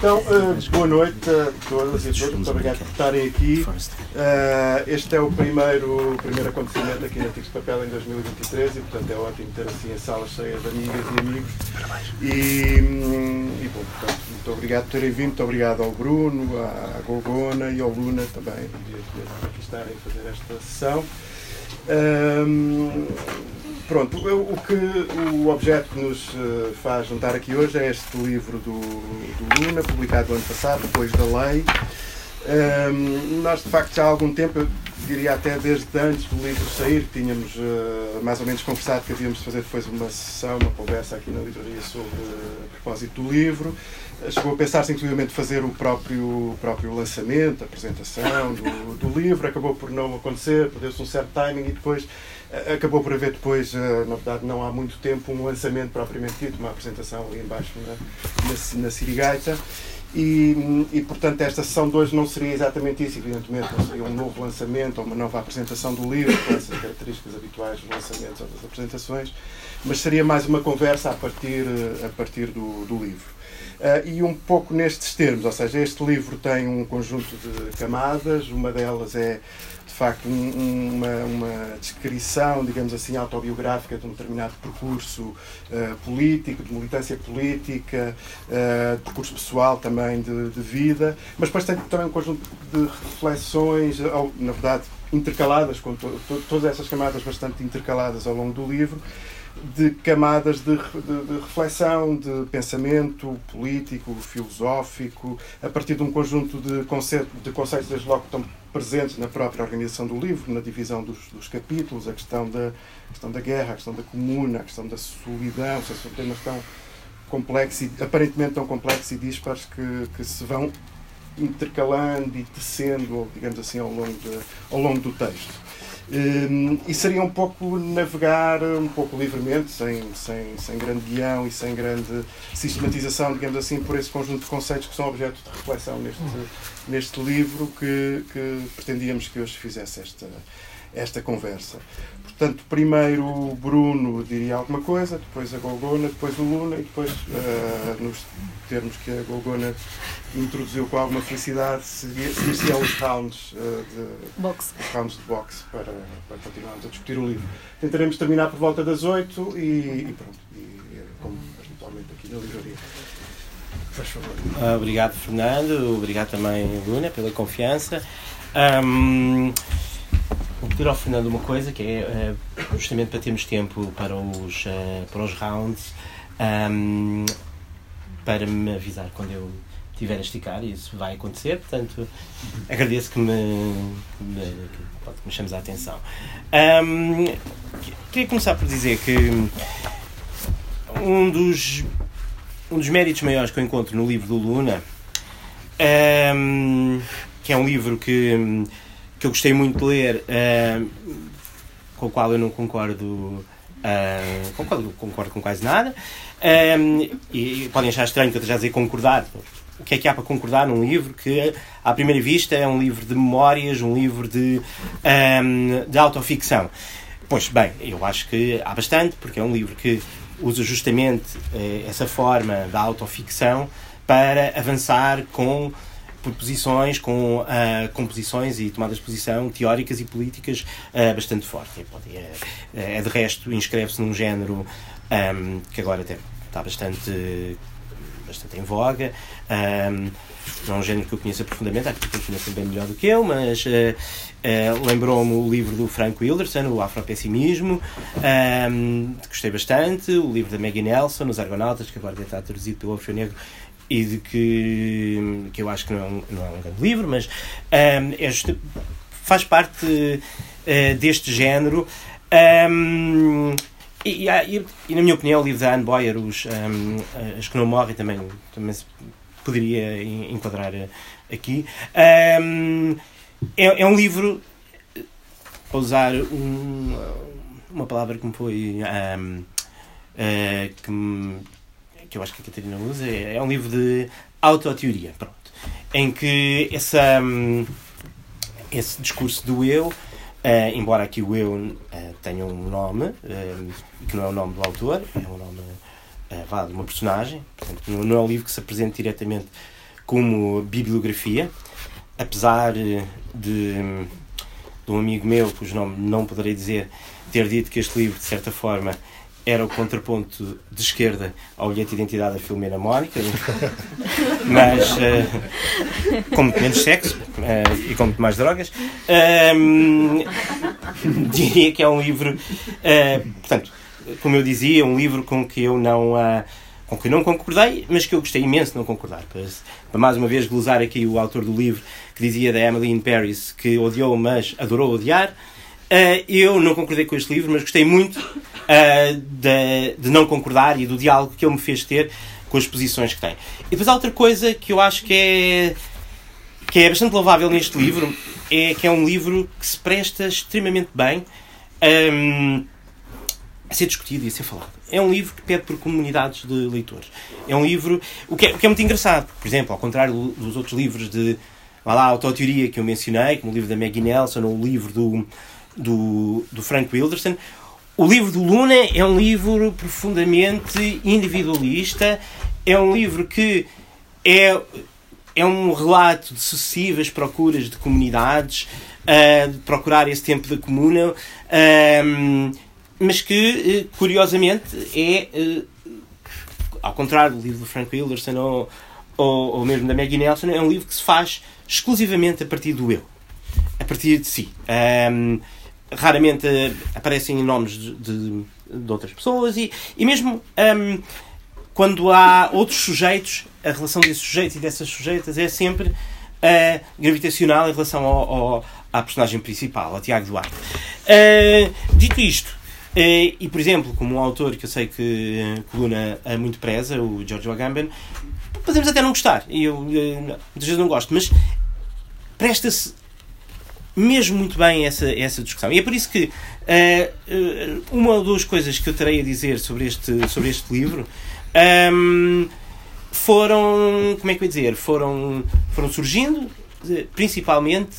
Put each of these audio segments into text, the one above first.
Então, uh, boa noite a todas e a todos. Muito obrigado por estarem aqui. Uh, este é o primeiro, primeiro acontecimento aqui na Ticos Papel em 2023 e, portanto, é ótimo ter assim a sala cheia de amigas e amigos. E, hum, e bom, portanto, muito obrigado por terem vindo. Muito obrigado ao Bruno, à Gogona e ao Luna também de, de aqui estarem a fazer esta sessão. Um, Pronto, o, que o objeto que nos eh, faz juntar aqui hoje é este livro do, do Luna, publicado no ano passado, depois da lei. Um, nós, de facto, já há algum tempo, eu diria até desde antes do livro sair, tínhamos uh, mais ou menos conversado que havíamos de fazer depois uma sessão, uma conversa aqui na livraria sobre uh, a propósito do livro. Uh, chegou a pensar-se, inclusive, fazer o próprio, o próprio lançamento, a apresentação do, do livro. Acabou por não acontecer, perdeu-se um certo timing e depois Acabou por haver depois, eh, na verdade, não há muito tempo, um lançamento propriamente dito, uma apresentação ali embaixo na, na, na Sirigaita. E, e, portanto, esta sessão de hoje não seria exatamente isso, evidentemente, não seria um novo lançamento ou uma nova apresentação do livro, com essas características habituais dos lançamentos ou das apresentações, mas seria mais uma conversa a partir, a partir do, do livro. Uh, e um pouco nestes termos, ou seja, este livro tem um conjunto de camadas, uma delas é facto um, uma, uma, descrição, digamos assim, autobiográfica de um determinado percurso uh, político, de militância política, uh, de percurso pessoal também de, de, vida, mas depois tem também um conjunto de reflexões, ou, na verdade, intercaladas, com to, to, todas essas camadas bastante intercaladas ao longo do livro, de camadas de, de, de, reflexão, de pensamento político, filosófico, a partir de um conjunto de, conceito, de conceitos, desde logo, que estão presentes na própria organização do livro, na divisão dos, dos capítulos, a questão da, a questão da guerra, a questão da comuna, a questão da solidão, são temas tão complexos, aparentemente tão complexos e dispares que, que se vão intercalando e tecendo, digamos assim, ao longo, de, ao longo do texto. Um, e seria um pouco navegar um pouco livremente, sem, sem, sem grande guião e sem grande sistematização, digamos assim, por esse conjunto de conceitos que são objeto de reflexão neste, neste livro que, que pretendíamos que hoje fizesse esta, esta conversa. Portanto, primeiro o Bruno diria alguma coisa, depois a Golgona, depois o Luna e depois, uh, nos termos que a Golgona introduziu com alguma felicidade, seguir-se os rounds, uh, de, boxe. os rounds de boxe para, para continuarmos a discutir o livro. Tentaremos terminar por volta das 8 e, e pronto, e, como habitualmente aqui na livraria. Faz favor. Ah, obrigado, Fernando. Obrigado também, Luna, pela confiança. Um, pedir ao Fernando uma coisa que é uh, justamente para termos tempo para os, uh, para os rounds um, para me avisar quando eu estiver a esticar e isso vai acontecer, portanto agradeço que me, me, que, me chames a atenção. Um, queria começar por dizer que um dos, um dos méritos maiores que eu encontro no livro do Luna, um, que é um livro que que eu gostei muito de ler, uh, com o qual eu não concordo, uh, concordo, concordo com quase nada, um, e, podem achar estranho que eu esteja a dizer concordar. O que é que há para concordar num livro que, à primeira vista, é um livro de memórias, um livro de, um, de autoficção? Pois bem, eu acho que há bastante, porque é um livro que usa justamente uh, essa forma da autoficção para avançar com por posições, com uh, composições e tomadas de posição teóricas e políticas uh, bastante fortes. É, é, é, de resto, inscreve-se num género um, que agora até está bastante, bastante em voga. Um, não é um género que eu conheça profundamente, há que conhecem bem melhor do que eu, mas uh, uh, lembrou-me o livro do Frank Wilderson, O Afropessimismo, um, gostei bastante, o livro da Maggie Nelson, Os Argonautas, que agora estar traduzido pelo Orfeu Negro, e de que, que eu acho que não é um, não é um grande livro, mas um, é faz parte uh, deste género. Um, e, e, e, na minha opinião, o livro da Anne Boyer, os, um, As que não morrem, também, também se poderia enquadrar aqui. Um, é, é, um livro, para usar um, uma palavra que me foi. Um, uh, que me, que eu acho que a Catarina usa, é, é um livro de autoteoria, pronto, em que essa, hum, esse discurso do eu, uh, embora aqui o eu uh, tenha um nome, uh, que não é o nome do autor, é o nome vá, de uma personagem, portanto, não, é um livro que se apresente diretamente como bibliografia, apesar de, de um amigo meu, cujo nome não poderei dizer, ter dito que este livro, de certa forma, era o contraponto de esquerda ao bilhete de identidade da Filomena Mónica, mas uh, com muito menos sexo uh, e com muito mais drogas. Uh, diria que é um livro, eh, portanto, como eu dizia, um livro com que eu não com que eu não concordei, mas que eu gostei imenso de não concordar. Para, para mais uma vez glosar aqui o autor do livro que dizia da Emily in Paris que odiou, mas adorou odiar. Uh, eu não concordei com este livro, mas gostei muito uh, de, de, não concordar e do diálogo que ele me fez ter com as posições que tem. E depois há outra coisa que eu acho que é, que é bastante louvável neste livro, é que é um livro que se presta extremamente bem um, a ser discutido e a ser falado. É um livro que pede por comunidades de leitores. É um livro, o que é, o que é muito engraçado, por exemplo, ao contrário dos outros livros de lá, autoteoria que eu mencionei, como o livro da Maggie Nelson ou o livro do do, do Frank Wilderson. O livro do Luna é um livro profundamente individualista, é um livro que é, é um relato de sucessivas procuras de comunidades, uh, de procurar esse tempo da comuna, uh, mas que, uh, curiosamente, é, ao contrário do livro do Frank Wilderson ou, ou, ou mesmo da Maggie Nelson, é um livro que se faz exclusivamente a partir do eu, a partir de si. Um, raramente aparecem nomes de, de, de, outras pessoas e, e mesmo um, quando há outros sujeitos, a relação desses sujeitos e dessas sujeitas é sempre uh, gravitacional em relação ao, ao, à personagem principal, ao Tiago Duarte. Uh, dito isto, uh, e por exemplo, como um autor que eu sei que Coluna muito preza, o George Agamben, podemos até não gostar, e eu muitas vezes não gosto, mas presta-se mesmo muito bem essa, essa discussão. E é por isso que uh, uma ou duas coisas que eu terei a dizer sobre este, sobre este livro um, ehm, foram, como é que eu ia dizer, foram, foram surgindo eh, principalmente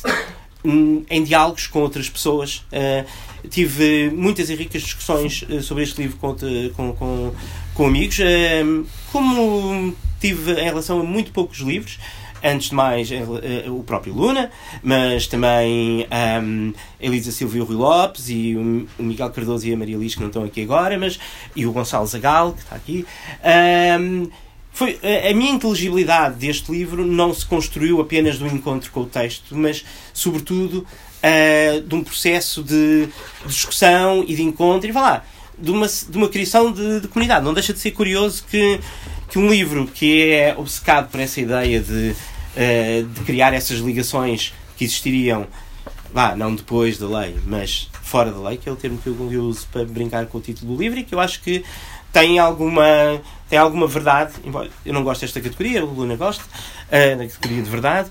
um, em diálogos com outras pessoas. Uh, tive muitas e ricas discussões sobre este livro com, com, com, com amigos, uh, como tive em relação a muito poucos livros antes de mais eh, eh, o próprio Luna, mas também um, Elisa Silva e o Rui Lopes, e o Miguel Cardoso e a Maria Liz, que não estão aqui agora, mas, e o Gonçalo Zagal, que está aqui. Um, foi, a minha inteligibilidade deste livro não se construiu apenas do encontro com o texto, mas, sobretudo, uh, de um processo de, discussão e de encontro, e vá lá, de uma, de uma criação de, de comunidade. Não deixa de ser curioso que, que um livro que é obcecado por essa ideia de uh, de criar essas ligações que existiriam, vá, não depois da lei, mas fora da lei, que é o termo que eu uso para brincar com o título do livro e que eu acho que tem alguma, tem alguma verdade, embora eu não gosto desta categoria, o Luna gosta, uh, da categoria de verdade,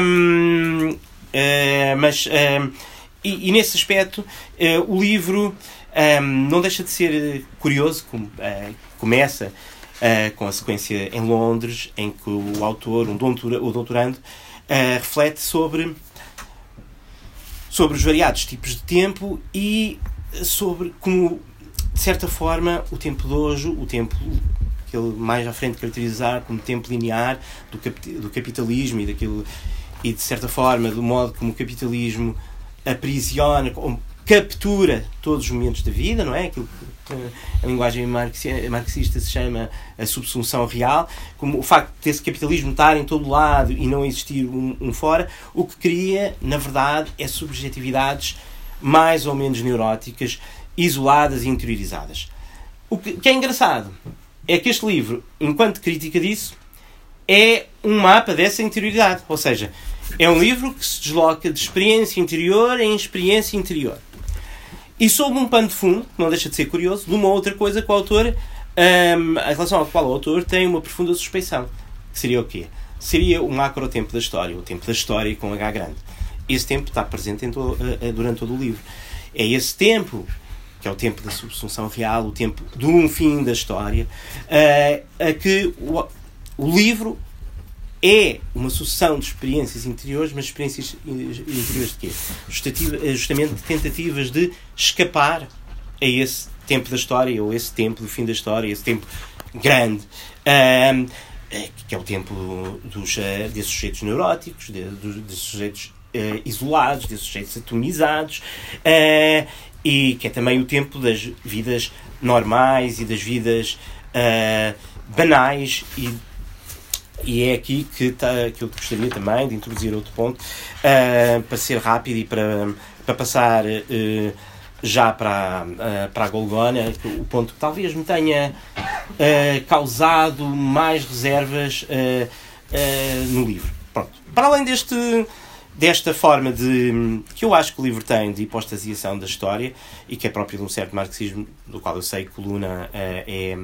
um, uh, eh, mas um, e, e, nesse aspecto o livro um, não deixa de ser curioso, como, começa uh, com a sequência em Londres, em que o autor, um doutora, o doutorando, uh, reflete sobre, sobre os variados tipos de tempo e sobre como, de certa forma, o tempo de hoje, o tempo que ele mais à frente caracterizar como tempo linear do, cap do capitalismo e daquilo e de certa forma do modo como o capitalismo aprisiona, captura todos os momentos da vida, não é? Aquilo que a linguagem marxista se chama a subsunção real, como o facto desse capitalismo estar em todo lado e não existir um, um fora, o que cria, na verdade, é subjetividades mais ou menos neuróticas, isoladas e interiorizadas. O que, que é engraçado é que este livro, enquanto crítica disso, é um mapa dessa interioridade. Ou seja, é um livro que se desloca de experiência interior em experiência interior. E sob um pano de fundo, não deixa de ser curioso, de uma outra coisa que o autor, um, em relação ao qual o autor tem uma profunda suspeição. Que seria o quê? Seria o macro tempo da história, o tempo da história com H grande. Esse tempo está presente todo, uh, durante todo o livro. É esse tempo que é o tempo da subsunção real, o tempo de um fim da história, uh, a que o, o livro é uma sucessão de experiências interiores, mas experiências interiores de quê? Justamente tentativas de escapar a esse tempo da história, ou esse tempo do fim da história, esse tempo grande. Um, que é o tempo dos, desses sujeitos neuróticos, desses sujeitos isolados, desses sujeitos atomizados, e que é também o tempo das vidas normais e das vidas banais e e é aqui que, tá, que eu gostaria também de introduzir outro ponto, uh, para ser rápido e para, para passar uh, já para, uh, para a Golgona, o ponto que talvez me tenha causado mais reservas no livro. Pronto. Para além deste, desta forma de que eu acho que o livro tem de hipostasiação da história e que é próprio de um certo marxismo, do qual eu sei que Coluna é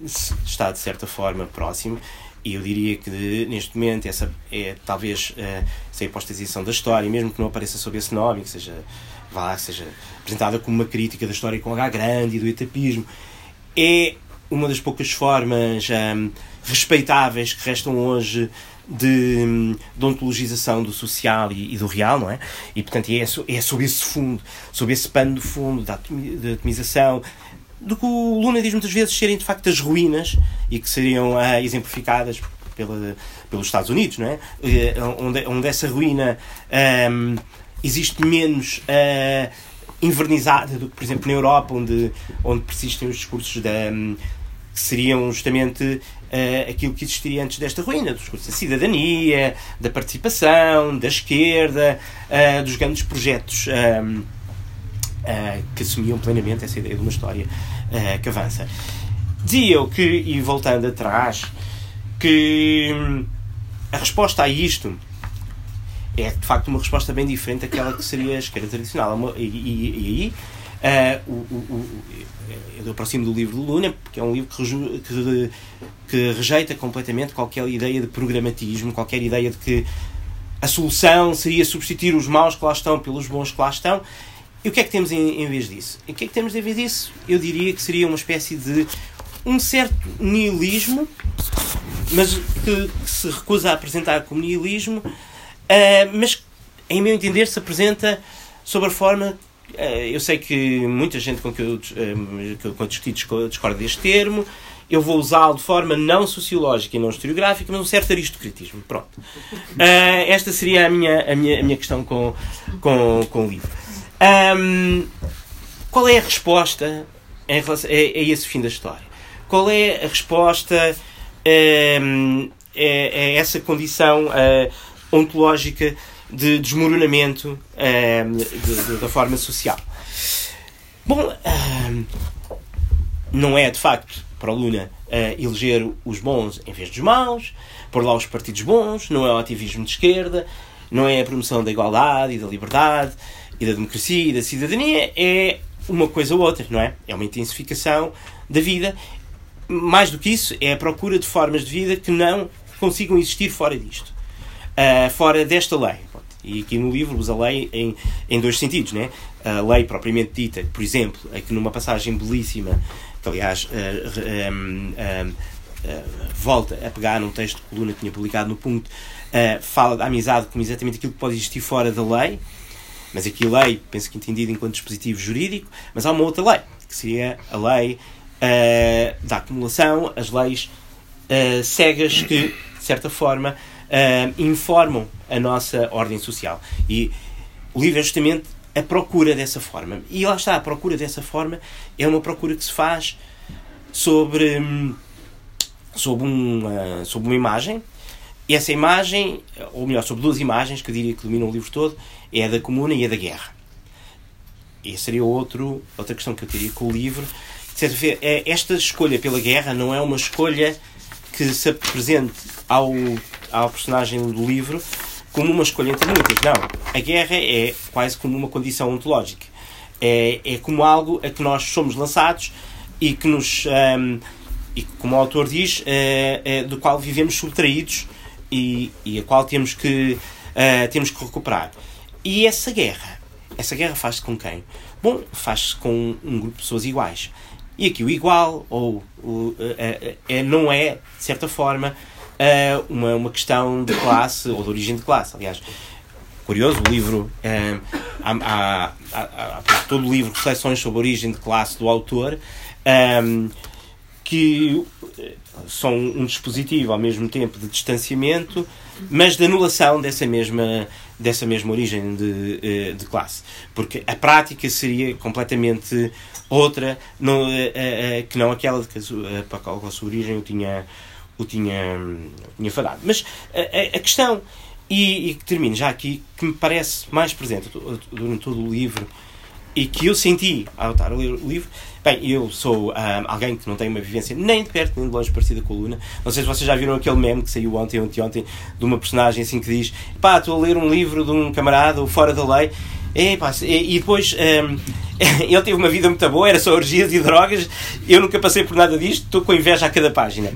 está de certa forma próximo. E eu diria que neste momento essa é talvez uh, essa hipostasiação da história, mesmo que não apareça sob esse nome, que seja, vá, seja apresentada como uma crítica da história com H grande e do etapismo, é uma das poucas formas um, respeitáveis que restam hoje de, de ontologização do social e, e, do real, não é? E portanto é, é sob esse fundo, sob esse pano de fundo da atomização, do que o Luna diz muitas vezes serem de facto as ruínas e que seriam ah, exemplificadas pela, pelos Estados Unidos, não é? Eh, onde, onde essa ruína um, existe menos uh, invernizada do que, por exemplo, na Europa, onde, onde persistem os discursos da, um, que seriam justamente uh, aquilo que existiria antes desta ruína, dos discursos da cidadania, da participação, da esquerda, uh, dos grandes projetos. Um, uh, que assumiam plenamente essa ideia de uma história uh, que avança. Dizia eu que, e voltando atrás, que hum, a resposta a isto é de facto uma resposta bem diferente daquela que seria a esquerda tradicional. E, e, e aí uh, o, o, eu aproximo do livro do Luna, porque é um livro que, que, que, rejeita completamente qualquer ideia de programatismo, qualquer ideia de que a solução seria substituir os maus que lá estão pelos bons que lá estão. E o que é que temos em, em vez disso? E o que é que temos em vez disso? Eu diria que seria uma espécie de um certo nihilismo, mas que, que se recusa a apresentar como nihilismo, uh, mas em meu entender se apresenta sob a forma uh, eu sei que muita gente com que eu, uh, que eu discuti discorda deste termo, eu vou usá-lo de forma não sociológica e não historiográfica, mas um certo aristocratismo. Pronto. Uh, esta seria a minha, a minha, a minha questão com, com, com o livro. Um, qual é a resposta em relação a, a, esse fim da história? Qual é a resposta um, a, a, essa condição uh, ontológica de desmoronamento um, de, de, da forma social? Bom, não é de facto para o Luna uh, eleger os bons em vez dos maus, pôr lá os partidos bons, não é o ativismo de esquerda, não é a promoção da igualdade e da liberdade, e da democracia e da cidadania é uma coisa ou outra, não é? É uma intensificação da vida. Mais do que isso, é a procura de formas de vida que não consigam existir fora disto. Uh, fora desta lei. E aqui no livro usa a lei em, em dois sentidos, né? A lei propriamente dita, por exemplo, aqui numa passagem belíssima, que aliás uh, um, uh, volta a pegar num texto que Coluna tinha publicado no ponto, fala da amizade como exatamente aquilo que pode existir fora da lei, mas aqui lei, penso que entendido enquanto dispositivo jurídico, mas há uma outra lei, que seria a lei uh, da acumulação, as leis uh, cegas que, de certa forma, uh, informam a nossa ordem social. E o livro é justamente a procura dessa forma. E lá está, a procura dessa forma é uma procura que se faz sobre, hum, sobre, uma, sobre uma imagem essa imagem, ou melhor, sobre duas imagens que diria que dominam o livro todo, é a da comuna e a da guerra. E seria outro, outra questão que eu teria com o livro. É, esta escolha pela guerra não é uma escolha que se apresente ao, ao personagem do livro como uma escolha entre muitas. Não. A guerra é quase como uma condição ontológica. É, é como algo a que nós somos lançados e que nos. Um, e como o autor diz, é, do qual vivemos subtraídos e, e a qual temos que, uh, temos que recuperar. E essa guerra, essa guerra faz-se com quem? Bom, faz-se com um grupo de pessoas iguais. E aqui o igual, ou o, é, não é, de certa forma, uma, uma questão de classe ou de origem de classe. Aliás, curioso, o livro, há, há, há, há, todo o livro reflexões sobre a origem de classe do autor, que são um dispositivo ao mesmo tempo de distanciamento, mas de anulação dessa mesma, dessa mesma origem de, eh, de classe. Porque a prática seria completamente outra eh, eh, que não aquela de que qual a sua origem o tinha, o tinha, tinha fadado. Mas a, a questão, e, e que termino já aqui, que me parece mais presente durante todo o livro e que eu senti ao estar a ler o livro, Bem, eu sou um, alguém que não tem uma vivência nem de perto nem de longe parecida com a Luna. Não sei se vocês já viram aquele meme que saiu ontem ou ontem de uma personagem assim que diz: pá, estou a ler um livro de um camarada, o Fora da Lei. E, pá, e, depois um, ele teve uma vida muito boa, era só orgias e drogas. Eu nunca passei por nada disto, estou com inveja a cada página.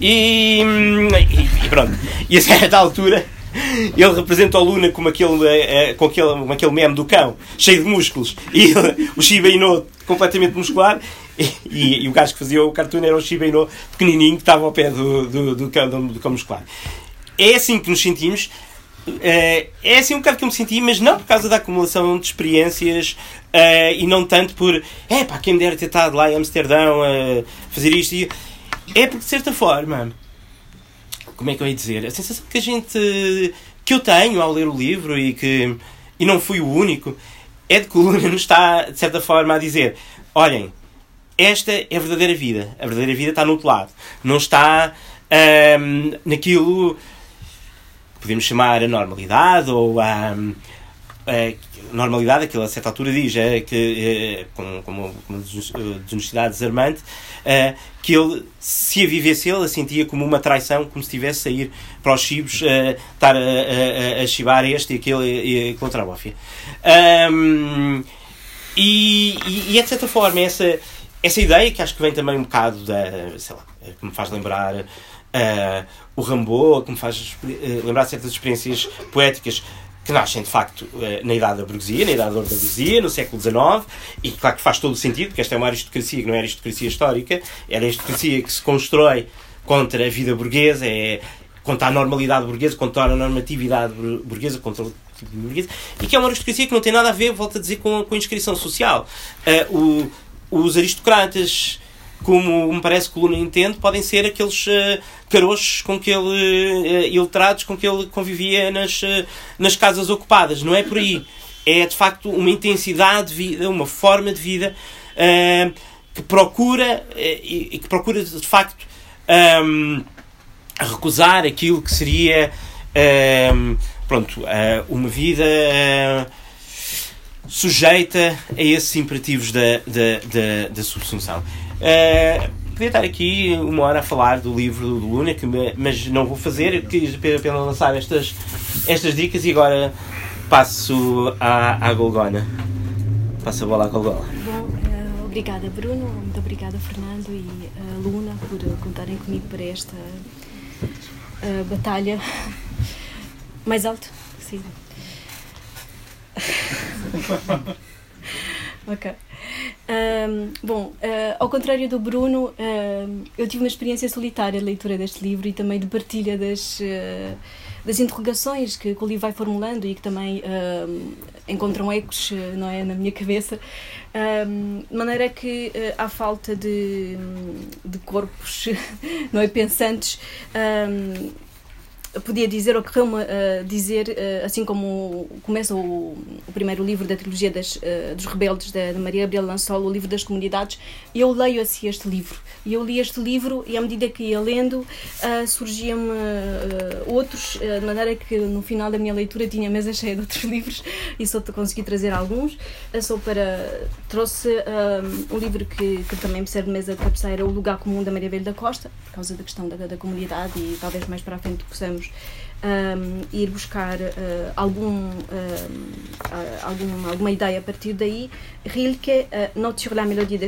E, e, e pronto. E a certa altura ele representa o Luna como aquele, é, com aquele, aquele meme do cão, cheio de músculos, e o Shiba Inu completamente muscular, e, e, e, o gajo que fazia o cartoon era o Shiba Inu pequenininho que estava ao pé do, do, do, cão, do, do cão muscular. É assim que nos sentimos. É, é assim um bocado que eu me senti, mas não por causa da acumulação de experiências uh, e não tanto por é pá, quem me dera ter estado lá em Amsterdão a fazer isto. E, é porque de certa forma como é que eu ia dizer? A sensação que a gente. que eu tenho ao ler o livro e que. e não fui o único, é de que o Luna nos está, de certa forma, a dizer: olhem, esta é a verdadeira vida. A verdadeira vida está no outro lado. Não está naquilo que podemos chamar a normalidade ou a. a normalidade, aquilo a certa altura diz, é, que, é, com, com uma desonestidade desarmante, é, que ele, se a vivesse ele, a sentia como uma traição, como se estivesse a sair para os chibos, uh, estar a, a, a chibar este e aquele e aquele outra bófia. Um, e, e, e, é de certa forma essa, essa ideia que acho que vem também um bocado da, sei lá, que me faz lembrar uh, o Rambo, que me faz uh, lembrar certas experiências poéticas que nascem de facto eh, na idade da burguesia, na idade da burguesia, no século XIX, e claro que faz todo o sentido, porque esta é uma aristocracia que não é aristocracia histórica, é a aristocracia que se constrói contra a vida burguesa, é contra a normalidade burguesa, contra a normatividade burguesa, contra tipo burguesa, e que é uma aristocracia que não tem nada a ver, volto a dizer, com, com a inscrição social. Uh, o, os aristocratas como me parece que o Luna entende, podem ser aqueles uh, carochos com que ele, uh, iletrados com que ele convivia nas, uh, nas casas ocupadas. Não é por aí. É de facto uma intensidade de vida, uma forma de vida uh, que procura e que procura de facto um, recusar aquilo que seria um, pronto, uma vida sujeita a esses imperativos da, da, da, da subsunção. Uh, podia estar aqui uma hora a falar do livro do Luna, que me, mas não vou fazer, quis pena lançar estas, estas dicas e agora passo à, à Golgona. Passo a bola à Golgona. Bom, uh, obrigada Bruno, muito obrigada Fernando e uh, Luna por contarem comigo para esta batalha. Mais alto? Sim. ok. Um, bom, uh, ao contrário do Bruno, uh, eu tive uma experiência solitária de leitura deste livro e também de partilha das, uh, das interrogações que, que, o livro vai formulando e que também encontram ecos não é, na minha cabeça. de maneira que há falta de, de corpos não é, pensantes podia dizer, ocorreu-me uh, dizer, uh, assim como começa o, o, primeiro livro da trilogia das, uh, dos Rebeldes, da, de Maria Gabriela Lançol, o livro das comunidades, eu leio assim este livro. E eu li este livro e à medida que ia lendo, uh, surgiam-me outros, de maneira que no final da minha leitura tinha mesa cheia de outros livros e só consegui trazer alguns. só para. Trouxe um livro que, que também me serve de mesa de cabeceira, O Lugar Comum da Maria Velha da Costa, por causa da questão da, da comunidade e talvez mais para a frente possamos um, ir buscar uh, algum, um, algum, alguma ideia a partir daí. Rilke, uh, Note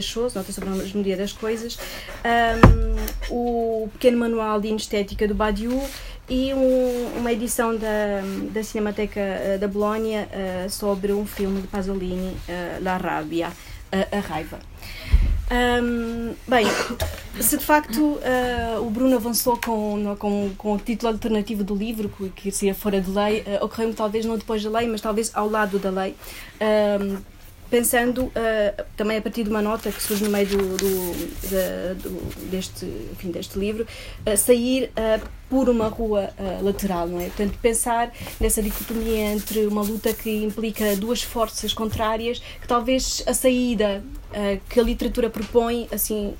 choses, sobre a melodia das coisas, um, o pequeno manual de estética do Badiou e um, uma edição da, da Cinemateca uh, da Bolónia sobre um filme de Pasolini, La Rabia, a Raiva. Um, bem, se de facto uh, o Bruno avançou com, com, com o título alternativo do livro, que, seria fora de lei, uh, ocorreu-me talvez não depois da lei, mas talvez ao lado da lei. Um, pensando uh, também a partir de uma nota que surge no meio do, do, do deste, enfim, deste livro, uh, sair uh, por uma rua lateral, não é? Portanto, pensar nessa dicotomia entre uma luta que implica duas forças contrárias, que talvez a saída que a literatura propõe, assim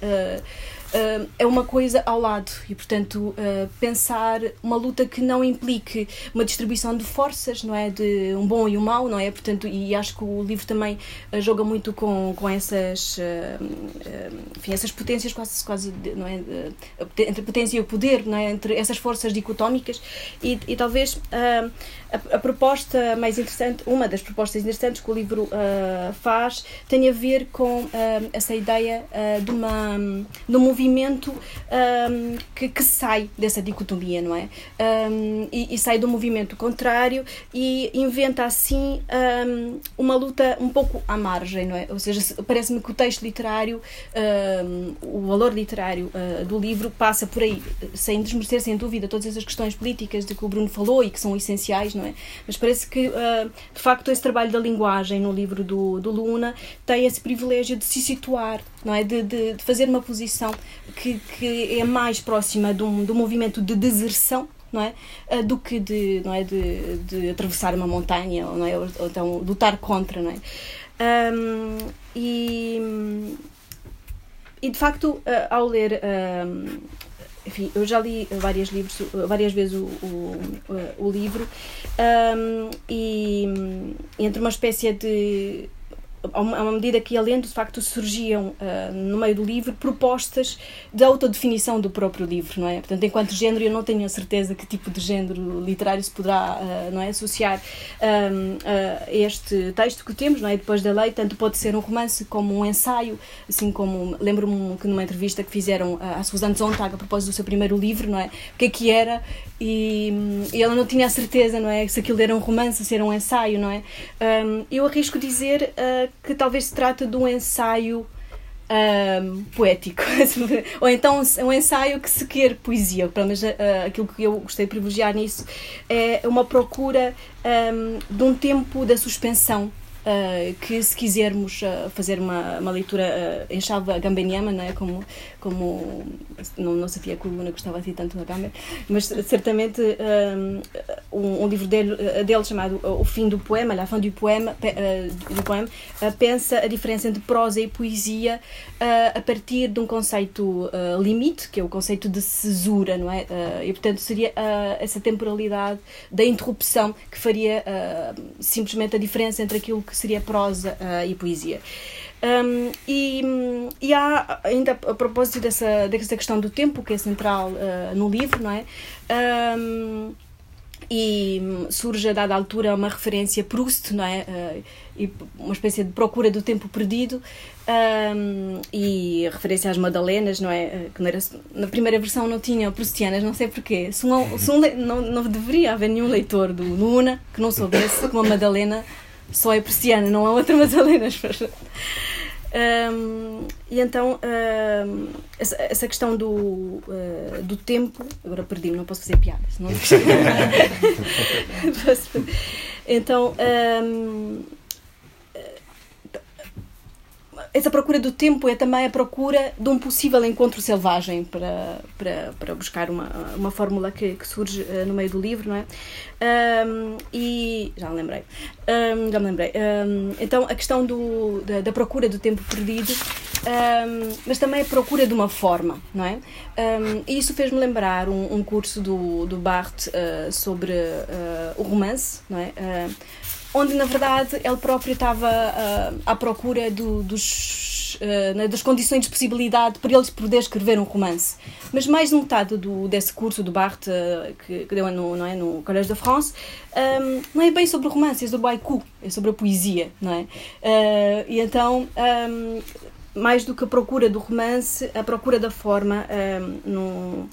uh, é uma coisa ao lado e, portanto, uh, pensar uma luta que não implique uma distribuição de forças, não é? De um bom e um mau, não é? Portanto, e acho que o livro também uh, joga muito com, com essas, enfim, essas potências quase, quase não é? entre a potência e o poder, não é? Entre essas forças dicotómicas e, e talvez a, a, proposta mais interessante, uma das propostas interessantes que o livro uh, faz, tem a ver com uh, essa ideia uh, de, uma, de um movimento um, que, que, sai dessa dicotomia, não é? Um, e, e, sai do movimento contrário e inventa assim um, uma luta um pouco à margem, não é? Ou seja, parece-me que o texto literário, o valor literário do livro passa por aí, sem desmerecer, sem dúvida, todas essas questões políticas de que o Bruno falou e que são essenciais, não é? Mas parece que, uh, de facto, esse trabalho da linguagem no livro do, do Luna tem esse privilégio de se situar, não é? De, de, de fazer uma posição que, que é mais próxima de um, de um movimento de deserção não é? Uh, do que de, não é? de, de atravessar uma montanha ou, não é? ou, ou então lutar contra. Não é? Um, e, e de facto, uh, ao ler enfim, eu já li vários livros, várias vezes o, o, o livro um, e, entre uma espécie de a uma medida que ia lendo, de facto, surgiam uh, no meio do livro propostas de autodefinição do próprio livro, não é? Portanto, enquanto género, eu não tenho a certeza que tipo de género literário se poderá, uh, não é, associar um, a este texto que temos, não é? Depois da lei, tanto pode ser um romance como um ensaio, assim como, lembro-me que numa entrevista que fizeram à Suzanne Zontag a propósito do seu primeiro livro, não é? O que é que era e, e ela não tinha a certeza, não é? Se aquilo era um romance, se era um ensaio, não é? Um, eu arrisco dizer uh, que talvez se trate de um ensaio poético, ou então um ensaio que se quer poesia, pelo menos uh, aquilo que eu gostei de privilegiar nisso é uma procura um, de um tempo da suspensão uh, que se quisermos uh, fazer uma, uma leitura uh, em chave gambeniana, não é? como, como não, não sabia que o Luna gostava assim tanto da Gamba, mas certamente um, um, livro dele, dele chamado O Fim do Poema, La Fin du Poema, do poema pensa a diferença entre prosa e poesia a partir de um conceito limite, que é o conceito de cesura, não é? e portanto seria essa temporalidade da interrupção que faria simplesmente a diferença entre aquilo que que seria prosa uh, e poesia. Um, e, e, há ainda a propósito dessa, dessa questão do tempo, que é central uh, no livro, não é? Um, e surge a dada altura uma referência Proust, não é? Uh, uma espécie de procura do tempo perdido um, e referência às Madalenas, não é? Que não era, na primeira versão não tinha proustianas, não sei porquê. Se um, se um, não, não deveria haver nenhum leitor do Luna que não soubesse que uma Madalena só é persiana, não há outra Madalena. Um, e então um, essa, essa, questão do, uh, do tempo, agora perdi-me, não posso fazer piadas, não então um, essa procura do tempo é também a procura de um possível encontro selvagem para, para, para buscar uma, uma fórmula que, que surge uh, no meio do livro, não é? Um, e já me lembrei. Um, já me lembrei. Um, então, a questão do, da, da procura do tempo perdido, mas também a procura de uma forma, não é? e isso fez-me lembrar um, curso do, do Barthes uh, sobre uh, o romance, não é? Onde na verdade ele próprio estava uh, à procura do, dos, uh, das condições de possibilidade para ele poder escrever um romance. Mas mais de metade do, desse curso do Barthes uh, que, que, deu no, não é, no Collège de France um, não é bem sobre romance, é sobre haiku, é sobre a poesia, não é? e então um, mais do que a procura do romance, a procura da forma um, no,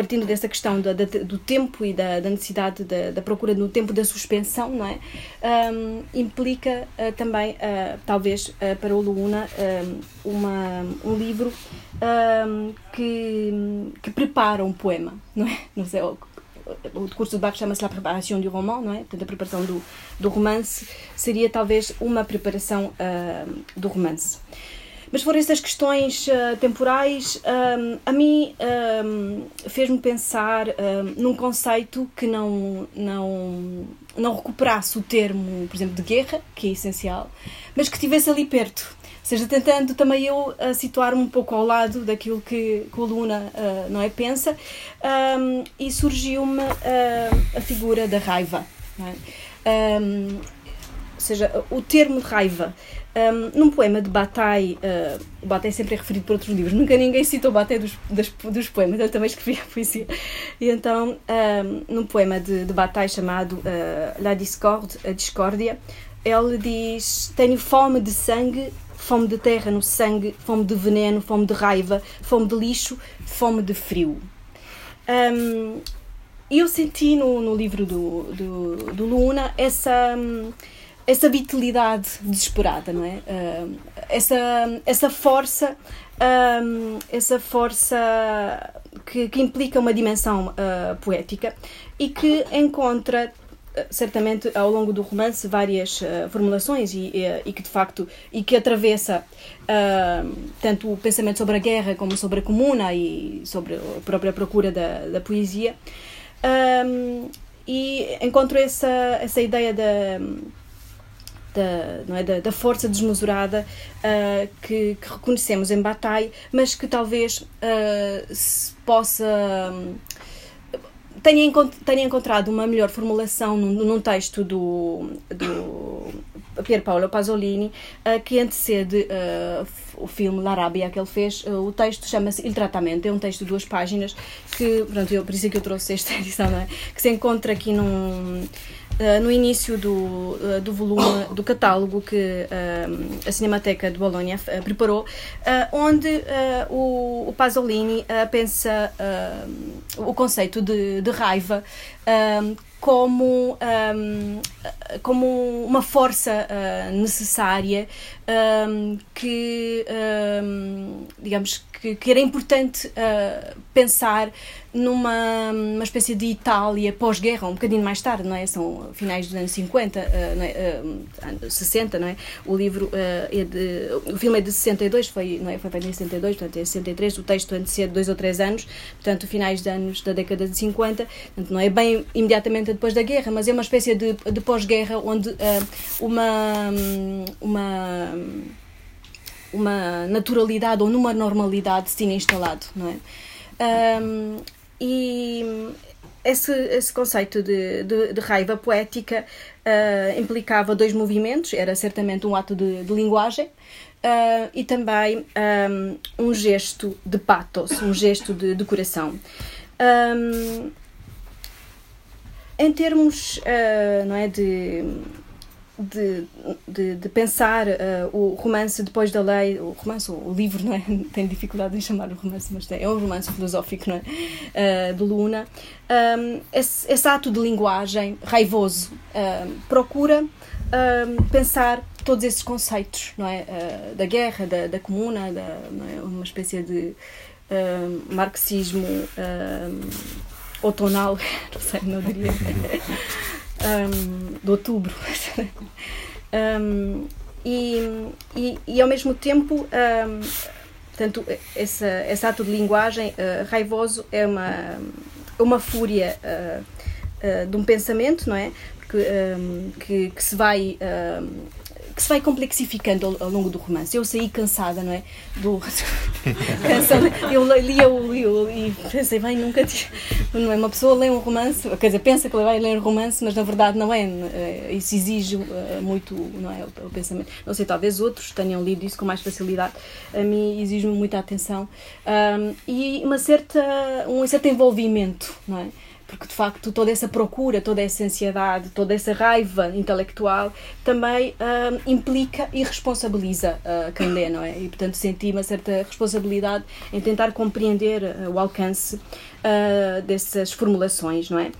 partindo dessa questão da, do tempo e da, da necessidade da, da, procura no tempo da suspensão, não é? Um, implica uh, também, uh, talvez, uh, para o Luna, uma, um livro que, que prepara um poema, não é? Não sei, o curso de Bach chama-se La Préparation du Roman, não é? Portanto, a preparação do, do romance seria talvez uma preparação do romance. Mas foram essas questões uh, temporais, um, a mim um, fez-me pensar um, num conceito que não, não, não recuperasse o termo, por exemplo, de guerra, que é essencial, mas que estivesse ali perto. Ou seja, tentando também eu uh, situar-me um pouco ao lado daquilo que, que Luna uh, não é, pensa, e surgiu-me a figura da raiva. É? ou seja, o termo raiva um, num poema de Bataille, uh, o Bataille sempre é referido por outros livros, nunca ninguém citou Bataille dos, dos poemas, eu também escrevi a poesia. E então, um, num poema de, de Bataille chamado uh, La Discorde, a Discórdia, ele diz: Tenho fome de sangue, fome de terra no sangue, fome de veneno, fome de raiva, fome de lixo, fome de frio. Um, eu senti no, no livro do, do, do Luna essa. Essa vitalidade desesperada, não é? Uh, essa, essa força, uh, essa força que, que, implica uma dimensão uh, poética e que encontra certamente ao longo do romance várias formulações e, e, e, que de facto e que atravessa tanto o pensamento sobre a guerra como sobre a comuna e sobre a própria procura da, da poesia e encontro essa essa ideia da da, não é, da, da força desmesurada uh, que, que, reconhecemos em Bataille, mas que talvez uh, se possa. Tenha, tenha encontrado uma melhor formulação num, num texto do, do Pier Paolo Pasolini, uh, que antecede o filme L'Arabia que ele fez. O texto chama-se Il Tratamento, é um texto de duas páginas, que, pronto, eu, por isso é que eu trouxe esta edição, é? que se encontra aqui num eh, no início do, uh, do volume do catálogo que uh, a Cinemateca de Bolonha preparou, onde o, o, Pasolini pensa o conceito de, de raiva como, um, como uma força uh, necessária um, que, um, digamos, que, que, era importante uh, pensar numa uma espécie de Itália pós-guerra, um bocadinho mais tarde, não é? São finais dos anos 50, uh, não é? uh, 60, não é? O livro é de. O filme é de 62, foi, não é? foi feito em 62, portanto é 63, o texto antecede dois ou três anos, portanto, finais de anos da década de 50, portanto, não é bem imediatamente depois da guerra, mas é uma espécie de, de pós-guerra onde uma. uma uma naturalidade ou numa normalidade se tinha instalado, não é? Um, e esse, esse conceito de, de, de raiva poética uh, implicava dois movimentos, era certamente um ato de, de linguagem uh, e também um, um, gesto de pathos, um gesto de, de coração. Um, em termos uh, não é, de de, de, de pensar uh, o romance depois da lei, o romance, o livro, não é? Tenho dificuldade em chamar o romance, mas é um romance filosófico, não é? Uh, de Luna. Um, esse, esse, ato de linguagem raivoso procura pensar todos esses conceitos, não é? Uh, da guerra, da, da comuna, da, é? uma espécie de marxismo outonal, não sei, não diria um, de outubro. um, e, e, e, ao mesmo tempo, um, portanto, esse, esse ato de linguagem uh, raivoso é uma, uma fúria uh, uh, de um pensamento, não é? Que, que, que se vai que se vai complexificando ao, ao, longo do romance. Eu saí cansada, não é? Do, cansada. Eu o livro e pensei, bem, nunca não é? Uma pessoa lê um romance, quer dizer, pensa que vai ler um romance, mas na verdade não é. é isso exige uh, muito, não é? O, o, pensamento. Não sei, talvez outros tenham lido isso com mais facilidade. A mim exige-me muita atenção um, e uma certa, um certo envolvimento, não é? Porque de facto toda essa procura, toda essa ansiedade, toda essa raiva intelectual também uh, implica e responsabiliza uh, quem lê, não é? E portanto senti uma certa responsabilidade em tentar compreender uh, o alcance ah, dessas formulações, não é?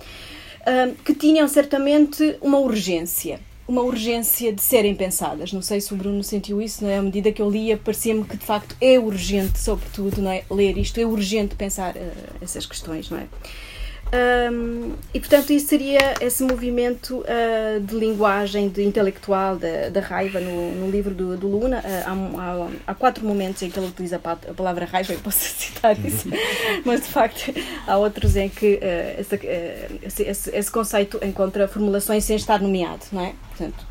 que tinham certamente uma urgência uma urgência de serem pensadas. Não sei se o Bruno sentiu isso, não é? À medida que eu lia, parecia-me que de facto é urgente, sobretudo, não é? ler isto, é urgente pensar uh, essas questões, não é? Um, e portanto isso seria esse movimento uh, de linguagem de intelectual da, da raiva no, no livro do, do Luna. Uh, há, há, há, quatro momentos em que ele utiliza a, palavra raiva eu posso citar isso mas de facto há outros em que uh, esse, esse, esse, esse, conceito encontra formulações sem estar nomeado não é? Portanto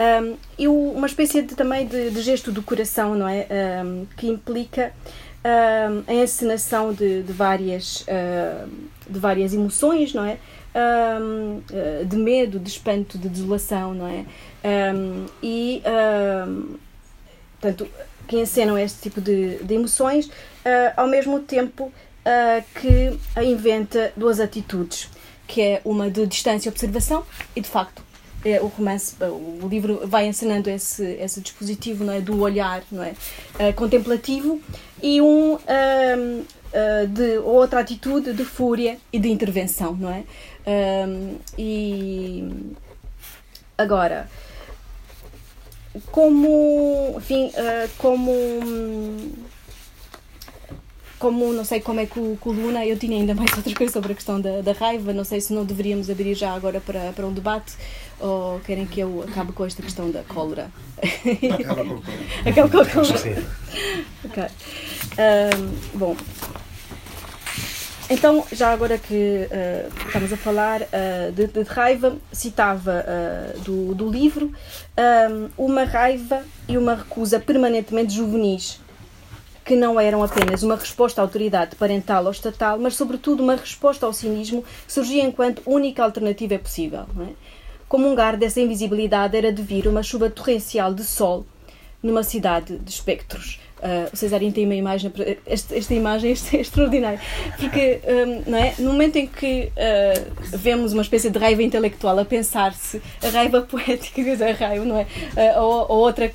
um, e uma espécie de, também de, de, gesto do coração não é? Um, que implica a encenação de, de várias, de várias emoções, não é? Uh, de medo, de espanto, de desolação, não é? e, portanto, que encenam este tipo de, de emoções, ao mesmo tempo que inventa duas atitudes, que é uma de distância e observação e, de facto, é, o romance, o livro vai ensinando esse, esse dispositivo não é, do olhar não é, uh, contemplativo e um uh, uh, de outra atitude de fúria e de intervenção, não é? e agora como enfim como como não sei como é que o, Luna, eu tinha ainda mais outras coisas sobre a questão da, da raiva, não sei se não deveríamos abrir já agora para, para um debate ou querem que eu acabe com esta questão da cólera? Acaba com a cólera. Acaba com a cólera. Sim. ok. Um, bom. Então, já agora que uh, estamos a falar uh, de, de, raiva, citava uh, do, do livro uma raiva e uma recusa permanentemente juvenis que não eram apenas uma resposta à autoridade parental ou estatal, mas sobretudo uma resposta ao cinismo que surgia enquanto única alternativa é possível. É? Comungar dessa invisibilidade era de vir uma chuva torrencial de sol numa cidade de espectros. Uh, o Cesarinho tem uma imagem, esta, esta imagem é extraordinária, porque um, não é? no momento em que uh, vemos uma espécie de raiva intelectual a pensar-se, a raiva poética, a raiva, não é? Uh, ou, ou, outra,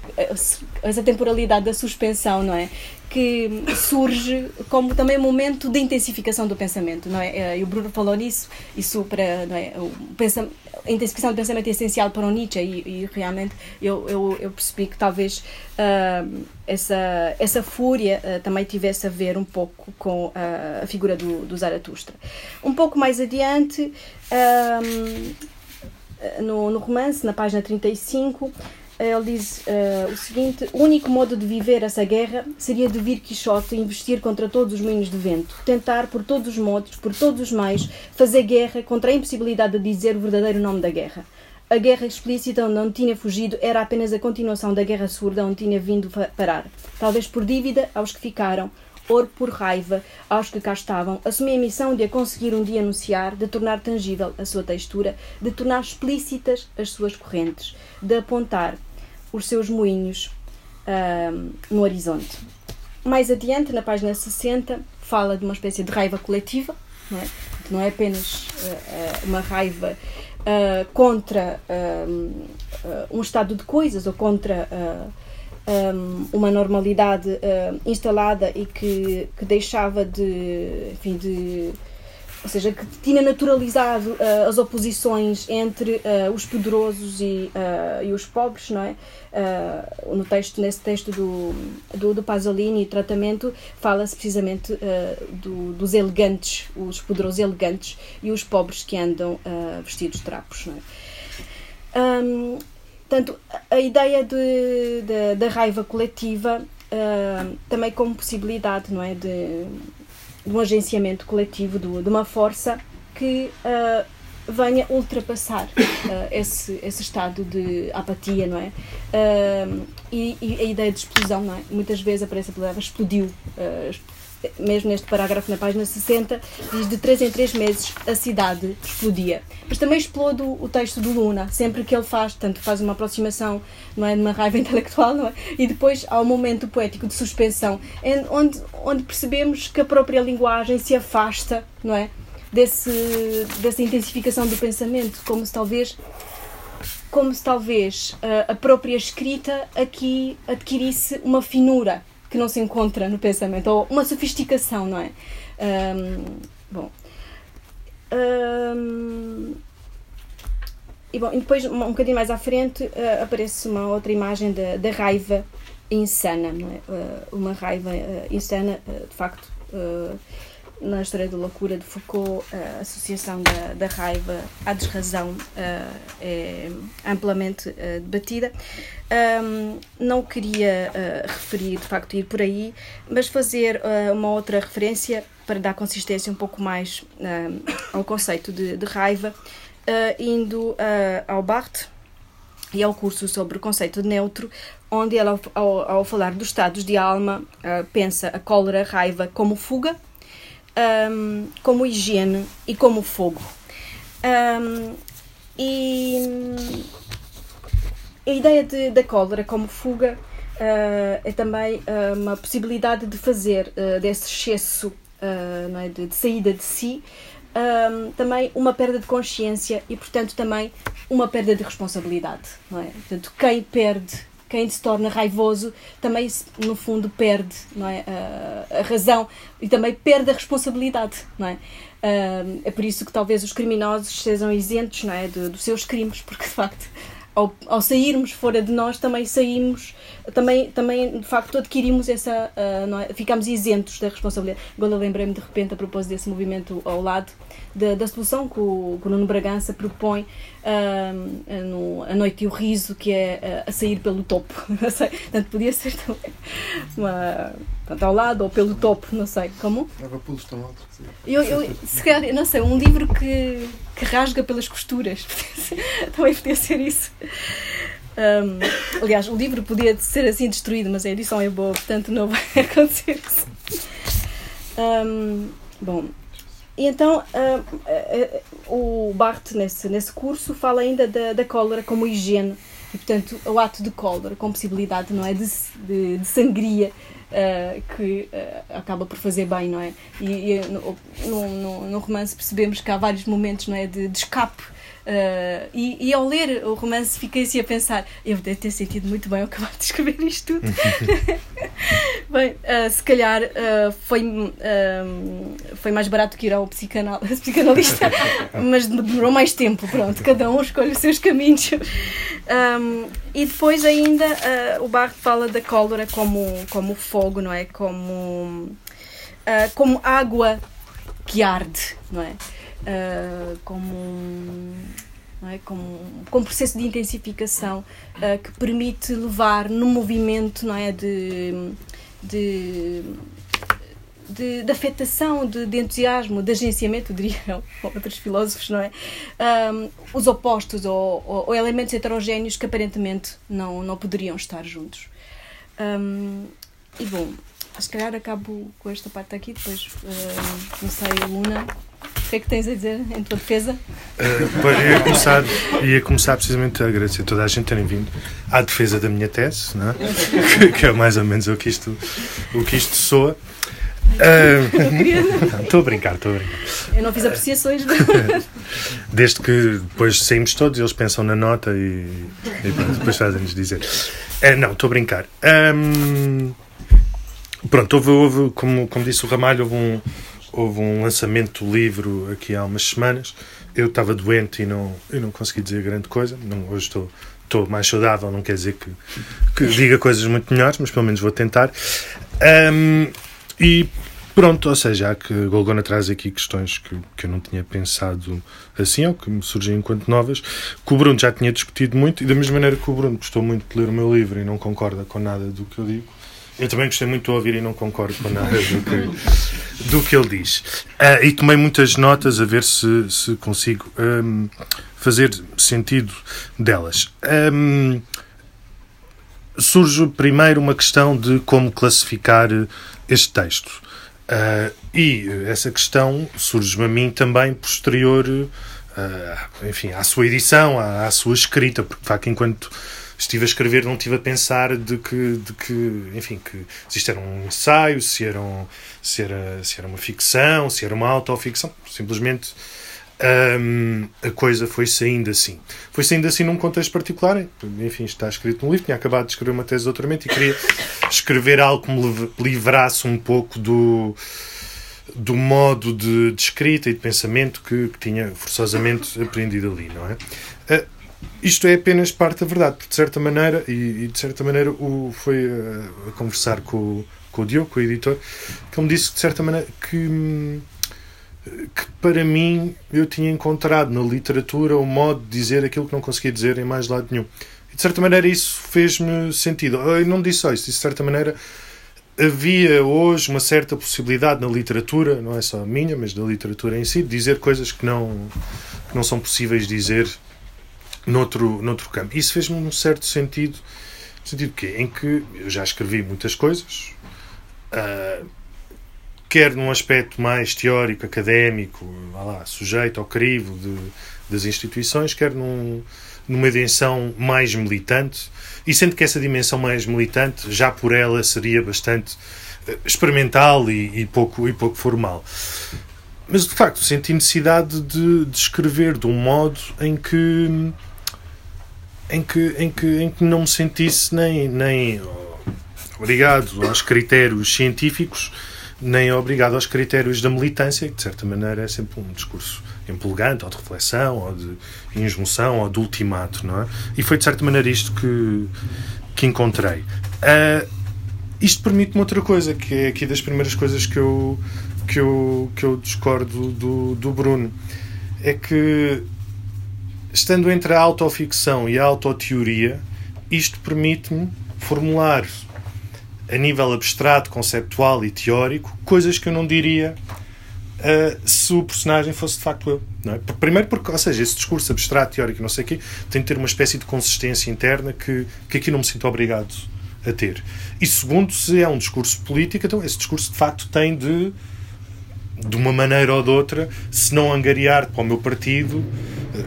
essa temporalidade da suspensão, não é? que surge como também momento de intensificação do pensamento, não é? E o Bruno falou nisso, isso para, não é? O pensamento, a intensificação do pensamento é essencial para o Nietzsche e, e realmente eu, eu, eu, percebi que talvez uh, essa, essa fúria uh, também tivesse a ver um pouco com uh, a figura do, do Zaratustra. Um pouco mais adiante, no, no romance, na página 35, ele diz uh, o seguinte: o único modo de viver essa guerra seria de vir Quixote investir contra todos os moinhos de vento, tentar por todos os modos, por todos os meios, fazer guerra contra a impossibilidade de dizer o verdadeiro nome da guerra. A guerra explícita onde não tinha fugido era apenas a continuação da guerra surda onde tinha vindo parar, talvez por dívida aos que ficaram, or por raiva aos que cá estavam, assumi a missão de a conseguir um dia anunciar, de tornar tangível a sua textura, de tornar explícitas as suas correntes, de apontar os seus moinhos uh, no horizonte. Mais adiante, na página 60, fala de uma espécie de raiva coletiva, não é, não é apenas uh, uma raiva uh, contra um estado de coisas ou contra um, uma normalidade uh, instalada e que, que deixava de, enfim, de ou seja, que tinha naturalizado uh, as oposições entre uh, os poderosos e, uh, e os pobres, não é? no texto, nesse texto do, do, do Pasolini, tratamento, fala-se precisamente do, dos elegantes, os poderosos elegantes e os pobres que andam vestidos de trapos, não é? Um, Portanto, a ideia de, de da raiva coletiva uh, também como possibilidade não é, de, de um agenciamento coletivo, de, de uma força que uh, venha ultrapassar uh, esse, esse estado de apatia, não é? E, e, a ideia de explosão, não é? Muitas vezes aparece a palavra explodiu, mesmo neste parágrafo na página 60, diz de 3 em 3 meses a cidade explodia. Mas também explode o texto do Luna, sempre que ele faz, tanto faz uma aproximação, não é, de uma raiva intelectual, não é? E depois há um momento poético de suspensão, onde, onde percebemos que a própria linguagem se afasta, não é? Desse, dessa intensificação do pensamento, como se talvez como se talvez a própria escrita aqui adquirisse uma finura que não se encontra no pensamento, ou uma sofisticação, não é? Um, bom. Um, e, bom, e depois, um, bocadinho mais à frente, uh, aparece uma outra imagem da, da raiva insana, é? Uh, uma raiva uh, insana, de facto, na história da loucura de Foucault, a associação da, da raiva à desrazão uh, é amplamente uh, debatida. Não queria referir, de facto, ir por aí, mas fazer uma outra referência para dar consistência um pouco mais ao conceito de, de raiva, indo ao Barthes e ao curso sobre o conceito de neutro, onde ela, ao, ao falar dos estados de alma, pensa a cólera, a raiva como fuga um, como higiene e como fogo. Um, e a ideia de, da cólera como fuga uh, é também uh, uma possibilidade de fazer uh, desse excesso é, de, de, saída de si um, também uma perda de consciência e, portanto, também uma perda de responsabilidade. É? Portanto, quem perde quem se torna raivoso também, no fundo, perde não é? a, a razão e também perde a responsabilidade. Não é? é por isso que talvez os criminosos sejam isentos não é? dos seus crimes, porque de facto ao, ao, sairmos fora de nós também saímos também também de facto adquirimos essa uh, é? ficamos isentos da responsabilidade agora lembrei-me de repente a propósito desse movimento ao lado da, da solução que o, que o Nuno Bragança propõe uh, no A Noite e o Riso, que é uh, a sair pelo topo. Portanto, podia ser também uma, portanto, ao lado ou pelo topo, não sei. Como? Leva pulos tão altos. Eu, eu, se calhar, não sei, um livro que, que rasga pelas costuras. também podia ser isso. Um, aliás, o livro podia ser assim destruído, mas a edição é boa, portanto não vai acontecer isso. Um, bom, e então uh, uh, o Barthes, nesse, nesse curso, fala ainda da, da cólera como higiene. E, portanto, o ato de cólera com possibilidade não é, de, de, de sangria uh, que acaba por fazer bem, não é? E, e no, no, no, romance percebemos que há vários momentos não é, de, de escape Uh, e, e, ao ler o romance fiquei assim a pensar eu devo ter sentido muito bem ao acabar de escrever isto tudo bem, uh, se calhar uh, foi, foi mais barato que ir ao psicanal psicanalista mas demorou mais tempo pronto, cada um escolhe os seus caminhos um, e depois ainda o Barre fala da cólera como, como fogo, não é? como como água que arde, não é? Uh, como um, é? como, como um processo de intensificação uh, que permite levar no movimento não é, de, de, de, de afetação, de, de, entusiasmo, de agenciamento, diriam outros filósofos, não é? Um, os opostos ou, ou, ou, elementos heterogéneos que aparentemente não, não poderiam estar juntos. Um, e bom, se calhar acabo com esta parte aqui, depois, uh, não sei, Luna, o que é que tens a dizer em tua defesa? Uh, pois, ia começar, ia começar precisamente a agradecer a toda a gente terem vindo à defesa da minha tese, não é? que, que é mais ou menos o que isto, o que isto soa. Estou uh, a brincar, estou a brincar. Eu não fiz apreciações. Desde que depois saímos todos, eles pensam na nota e, e pronto, depois fazem-nos dizer. Uh, não, estou a brincar. Um, Pronto, houve, houve como, como disse o Ramalho, houve um, houve um lançamento do livro aqui há umas semanas. Eu estava doente e não, eu não consegui dizer grande coisa. Não, hoje estou, estou mais saudável, não quer dizer que, que diga coisas muito melhores, mas pelo menos vou tentar. Um, e pronto, ou seja, há que Golgona traz aqui questões que, que eu não tinha pensado assim, ou que me surgem enquanto novas, que o Bruno já tinha discutido muito, e da mesma maneira que o Bruno gostou muito de ler o meu livro e não concorda com nada do que eu digo eu também gostei muito de ouvir e não concordo com nada do que, do que ele diz. Uh, e tomei muitas notas a ver se, se consigo um, fazer sentido delas. Um, surge primeiro uma questão de como classificar este texto. Uh, e essa questão surge-me a mim também posterior uh, enfim, à sua edição, à, à, sua escrita, porque de facto, enquanto estive a escrever, não estive a pensar de que, de que enfim, que se isto era um ensaio, se era, um, se era, se era uma ficção, se era uma autoficção. Simplesmente hum, a coisa foi saindo assim. Foi saindo assim num contexto particular. Enfim, está escrito no livro. Tinha acabado de escrever uma tese de doutoramento e queria escrever algo que me livrasse um pouco do do modo de, de escrita e de pensamento que, que tinha forçosamente aprendido ali, não é? Uh, isto é apenas parte da verdade, porque de certa maneira, e, e de certa maneira o, foi a, a conversar com, com o Diogo, com o editor, que ele me disse de certa maneira que, que para mim eu tinha encontrado na literatura o modo de dizer aquilo que não conseguia dizer em mais lado nenhum. E de certa maneira isso fez-me sentido. Eu não disse só isso, de certa maneira havia hoje uma certa possibilidade na literatura, não é só a minha, mas da literatura em si, de dizer coisas que não, que não são possíveis dizer noutro, noutro campo. Isso fez-me um certo sentido, sentido que em que eu já escrevi muitas coisas, uh, quer num aspecto mais teórico, académico, lá, sujeito ao crivo de, das instituições, quer num, numa dimensão mais militante, e sendo que essa dimensão mais militante, já por ela, seria bastante eh, experimental e, e pouco, e pouco formal. Mas, de facto, senti necessidade de, de escrever de um modo em que em que, em que, em que não me sentisse nem, nem obrigado aos critérios científicos, nem obrigado aos critérios da militância, que de certa maneira é sempre um discurso empolgante, ou de reflexão, ou de injunção, ou de ultimato, não é? E foi de certa maneira isto que, que encontrei. Uh, isto permite-me outra coisa, que é aqui das primeiras coisas que eu, que eu, que eu discordo do, do Bruno. É que estando entre a autoficção e a autoteoria, isto permite-me formular a nível abstrato, conceptual e teórico coisas que eu não diria uh, se o personagem fosse de facto eu. É? Primeiro porque, ou seja, esse discurso abstrato, teórico não sei o quê, tem de ter uma espécie de consistência interna que, que aqui não me sinto obrigado a ter. E segundo, se é um discurso político, então esse discurso de facto tem de de uma maneira ou de outra, se não angariar para o meu partido,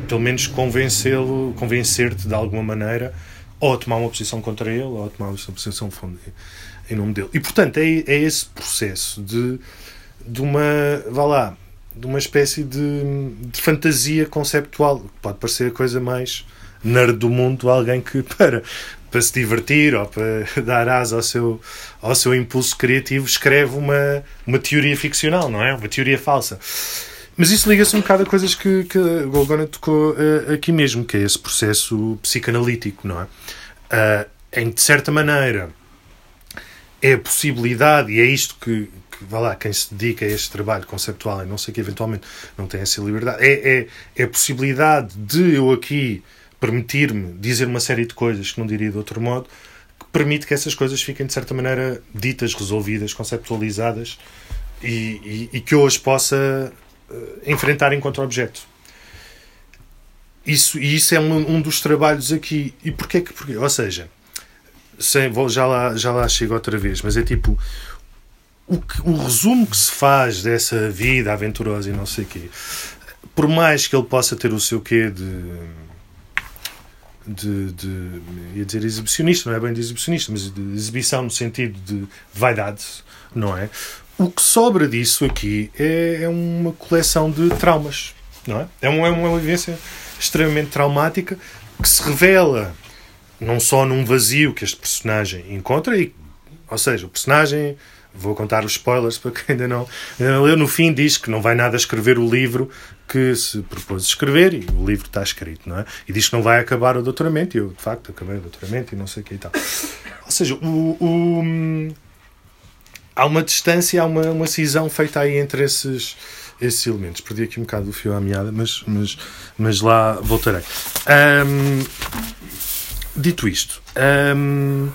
pelo menos convencê-lo, convencer-te de alguma maneira, ou a tomar uma posição contra ele, ou a tomar uma posição em nome dele. E portanto é, é esse processo de, de uma, vá lá, de uma espécie de, de fantasia conceptual, pode parecer a coisa mais nerd do mundo, alguém que para para se divertir ou para dar asa ao seu, ao seu impulso criativo, escreve uma, uma teoria ficcional, não é? Uma teoria falsa. Mas isso liga-se um bocado a coisas que, que a Golgona tocou uh, aqui mesmo, que é esse processo psicanalítico, não é? Uh, em de certa maneira é a possibilidade, e é isto que, que vá lá, quem se dedica a este trabalho conceptual e não sei que eventualmente não tem essa liberdade, é, é, é a possibilidade de eu aqui permitir-me dizer uma série de coisas que não diria de outro modo, que permite que essas coisas fiquem de certa maneira ditas, resolvidas, conceptualizadas e, e, e que eu as possa enfrentar enquanto objeto. Isso, e isso é um, um dos trabalhos aqui. E porquê que. Porquê? Ou seja, sem, vou, já, lá, já lá chego outra vez, mas é tipo. O, que, o resumo que se faz dessa vida aventurosa e não sei o quê, por mais que ele possa ter o seu quê de de, de ia dizer exibicionista, não é bem de exibicionista, mas de exibição no sentido de vaidade, não é? O que sobra disso aqui é, é uma coleção de traumas, não é? É uma, é uma vivência extremamente traumática que se revela não só num vazio que este personagem encontra, e, ou seja, o personagem vou contar os spoilers para quem ainda não, ainda não leu. No fim, diz que não vai nada escrever o livro que se propôs escrever e o livro está escrito, não é? E diz que não vai acabar o doutoramento. E eu, de facto, acabei o doutoramento e não sei o que e tal. Ou seja, o, o, há uma distância, há uma, uma cisão feita aí entre esses, esses elementos. Perdi aqui um bocado o fio à meada, mas, mas, mas lá voltarei. Um, dito isto, um,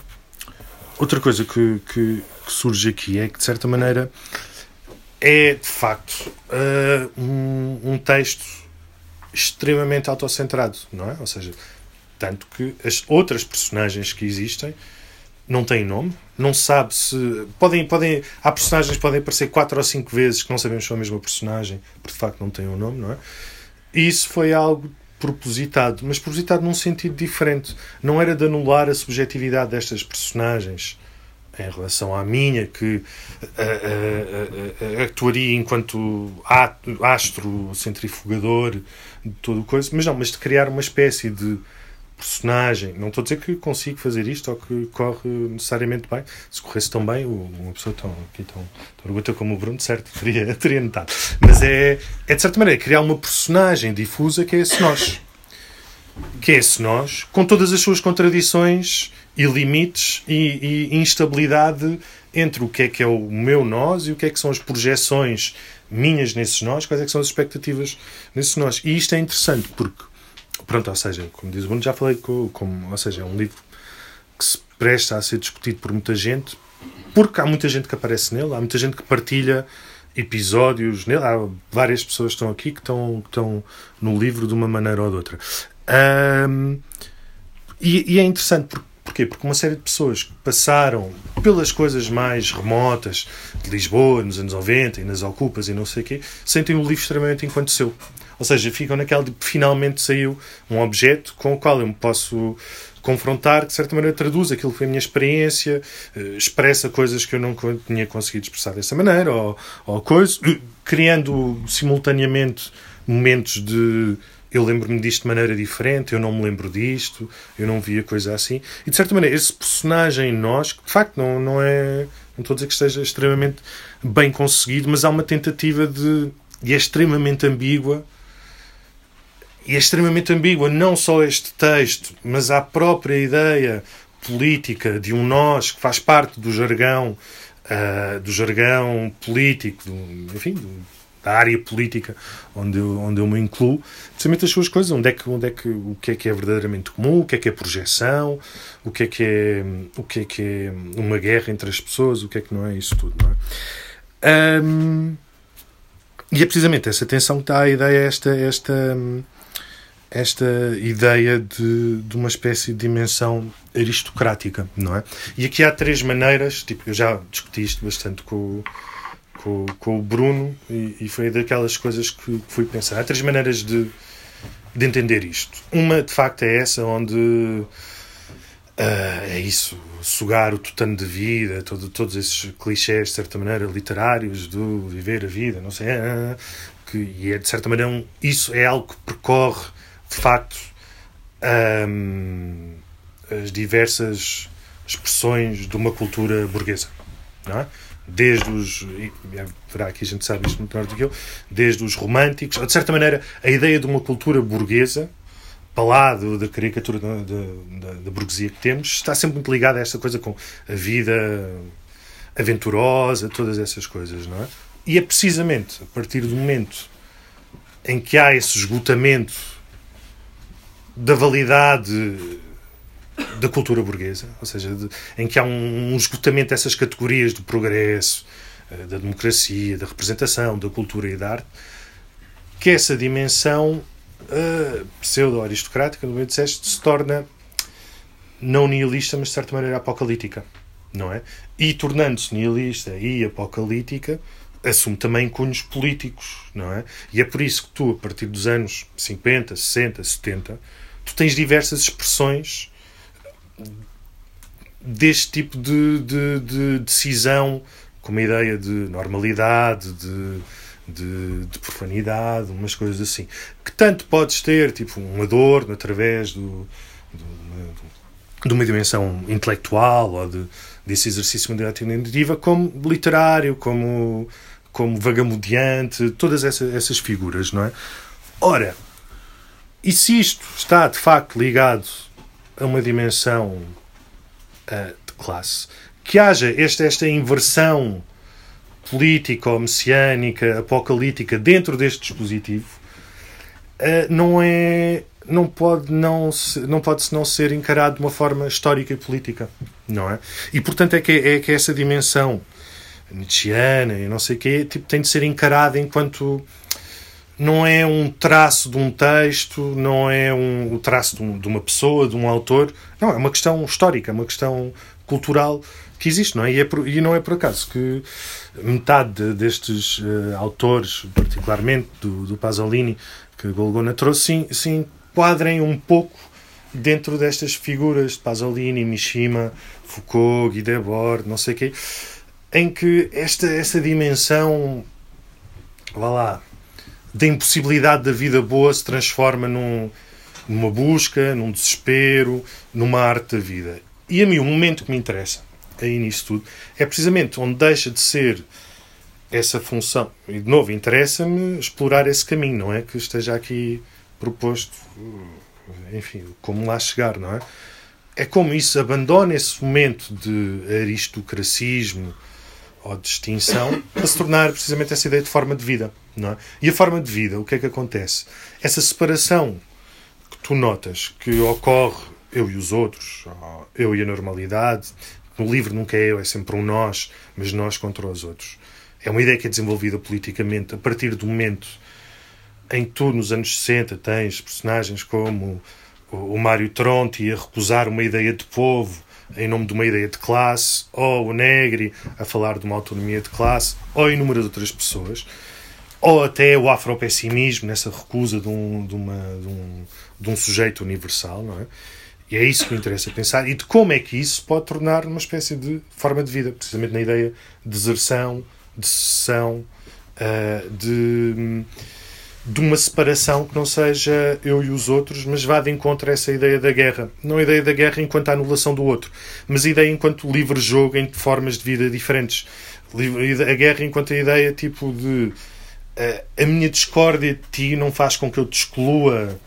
outra coisa que, que, que surge aqui é que, de certa maneira, é de facto uh, um, um, texto extremamente autocentrado, não é? Ou seja, tanto que as outras personagens que existem não têm nome, não sabe se. Podem, podem, há personagens que podem aparecer quatro ou cinco vezes que não sabemos se são a mesma personagem, porque de facto não têm um nome, não é? E isso foi algo propositado, mas propositado num sentido diferente. Não era de anular a subjetividade destas personagens em relação à minha, que uh, uh, actuaria enquanto astro centrifugador de todo o coisa, mas não, mas de criar uma espécie de personagem. Não estou a dizer que consigo fazer isto ou que corre necessariamente bem. Se corresse tão bem, uma pessoa tão, tão, tão orgulhosa como o Bruno, certo, teria, teria notado. Mas é, é de certa maneira criar uma personagem difusa que é esse nós. que é esse nós, com todas as suas contradições e limites e, e instabilidade entre o que é que é o meu nós e o que é que são as projeções minhas nesses nós, quais é que são as expectativas nesses nós. E isto é interessante porque, pronto, ou seja, como diz o Bruno, já falei com, como, ou seja, é um livro que se presta a ser discutido por muita gente, porque há muita gente que aparece nele, há muita gente que partilha episódios nele, há várias pessoas que estão aqui que estão, que estão no livro de uma maneira ou de outra. Um, e, e, é interessante porque Porquê? Porque uma série de pessoas que passaram pelas coisas mais remotas de Lisboa, nos anos 90 e nas ocupas e não sei o quê, sentem o livro extremamente enquanto seu. Ou seja, ficam naquela de finalmente saiu um objeto com o qual eu me posso confrontar, que de certa maneira traduz aquilo que foi a minha experiência, eh, expressa coisas que eu não tinha conseguido expressar dessa maneira, ou, ou coisas, criando simultaneamente momentos de eu lembro-me disto de maneira diferente, eu não me lembro disto, eu não via coisa assim. E de certa maneira, esse personagem em nós, que de facto não, não é. Não estou a dizer que esteja extremamente bem conseguido, mas há uma tentativa de. e é extremamente ambígua. E é extremamente ambígua não só este texto, mas a própria ideia política de um nós que faz parte do jargão, uh, do jargão político, do, enfim, do, da área política onde eu, onde eu me incluo, precisamente as suas coisas, onde é que, onde é que, o que é que é verdadeiramente comum, o que é que é projeção, o que é que é, o que é, que é uma guerra entre as pessoas, o que é que não é isso tudo, não é? Um, e é precisamente essa tensão que está a ideia, esta, esta, esta ideia de, de uma espécie de dimensão aristocrática, não é? E aqui há três maneiras, tipo, eu já discuti isto bastante com com, com o Bruno e, e, foi daquelas coisas que, que fui pensar. Há três maneiras de, de entender isto. Uma, de facto, é essa onde uh, é isso, sugar o tutano de vida, todo, todos esses clichés, de certa maneira, literários do viver a vida, não sei, uh, que, e é, de certa maneira, um, isso é algo que percorre, de facto, as diversas expressões de uma cultura burguesa. É? desde os. Verá aqui a gente sabe isto muito melhor do que eu. Desde os românticos, de certa maneira, a ideia de uma cultura burguesa, para lá do, da caricatura da, da, da, burguesia que temos, está sempre muito ligada a esta coisa com a vida aventurosa, todas essas coisas, não é? E é precisamente a partir do momento em que há esse esgotamento da validade da cultura burguesa, ou seja, de, em que há um, um esgotamento dessas categorias do progresso, uh, da democracia, da representação, da cultura e da arte, que essa dimensão uh, pseudo-aristocrática, no meio disseste, se torna não nihilista, mas de certa maneira apocalíptica, não é? E tornando-se nihilista e apocalíptica, assume também cunhos políticos, não é? E é por isso que tu, a partir dos anos 50, 60, 70, tu tens diversas expressões deste tipo de, de, de, decisão com uma ideia de normalidade, de, de, de, profanidade, umas coisas assim. Que tanto podes ter, tipo, um adorno através do, do, de uma dimensão intelectual ou de, desse exercício de identitativa, como literário, como, como vagamudeante, todas essas, essas figuras, não é? Ora, e se isto está de facto ligado a uma dimensão uh, de classe. Que haja esta, esta inversão política ou messiânica, apocalíptica dentro deste dispositivo, uh, não é não pode não não pode não ser encarado de uma forma histórica e política não é e portanto é que é que essa dimensão nietzschiana e não sei o quê tipo tem de ser encarada enquanto não é um traço de um texto, não é um, o traço de, um, de, uma pessoa, de um autor. Não, é uma questão histórica, é uma questão cultural que existe, não é? E, é por, e não é por acaso que metade destes uh, autores, particularmente do, do Pasolini, que Golgona trouxe, sim, se enquadrem um pouco dentro destas figuras de Pasolini, Mishima, Foucault, Guy Debord, não sei o quê, em que esta, esta dimensão, vá lá, da impossibilidade da vida boa se transforma num, numa busca, num desespero, numa arte da vida. E a mim, o momento que me interessa aí nisso tudo é precisamente onde deixa de ser essa função. E de novo, interessa-me explorar esse caminho, não é que esteja aqui proposto enfim, como lá chegar, não é? É como isso abandona esse momento de aristocracismo ou de extinção para se tornar precisamente essa ideia de forma de vida, não é? E a forma de vida, o que é que acontece? Essa separação que tu notas que ocorre eu e os outros, eu e a normalidade, no livro nunca é eu, é sempre um nós, mas nós contra os outros. É uma ideia que é desenvolvida politicamente a partir do momento em que tu, nos anos 60, tens personagens como o Mário Tronti a recusar uma ideia de povo em nome de uma ideia de classe, ou o Negri a falar de uma autonomia de classe, ou inúmeras outras pessoas, ou até o afropessimismo nessa recusa de um, de, uma, de, um, de um sujeito universal, não é? E é isso que me interessa pensar e de como é que isso pode tornar uma espécie de forma de vida, precisamente na ideia de deserção, de secessão, uh, de, de uma separação que não seja eu e os outros, mas vá de encontro a essa ideia da guerra. Não a ideia da guerra enquanto a anulação do outro, mas a ideia enquanto livre jogo em formas de vida diferentes. A guerra enquanto a ideia tipo de uh, a minha discórdia de ti não faz com que eu te exclua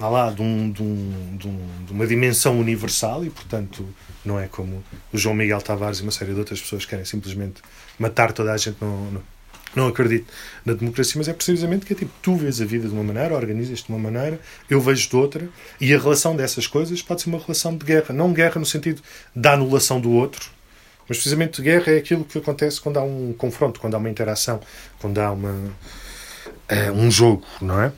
vá lá, de, um, de, um, de, um, de, uma dimensão universal e, portanto, não é como o João Miguel Tavares e uma série de outras pessoas querem simplesmente matar toda a gente. Não acredito na democracia, mas é precisamente que é tipo, tu vês a vida de uma maneira, organizas-te de uma maneira, eu vejo de outra, e a relação dessas coisas pode ser uma relação de guerra. Não guerra no sentido da anulação do outro, mas precisamente guerra é aquilo que acontece quando há um confronto, quando há uma interação, quando há uma, é, um jogo, não é?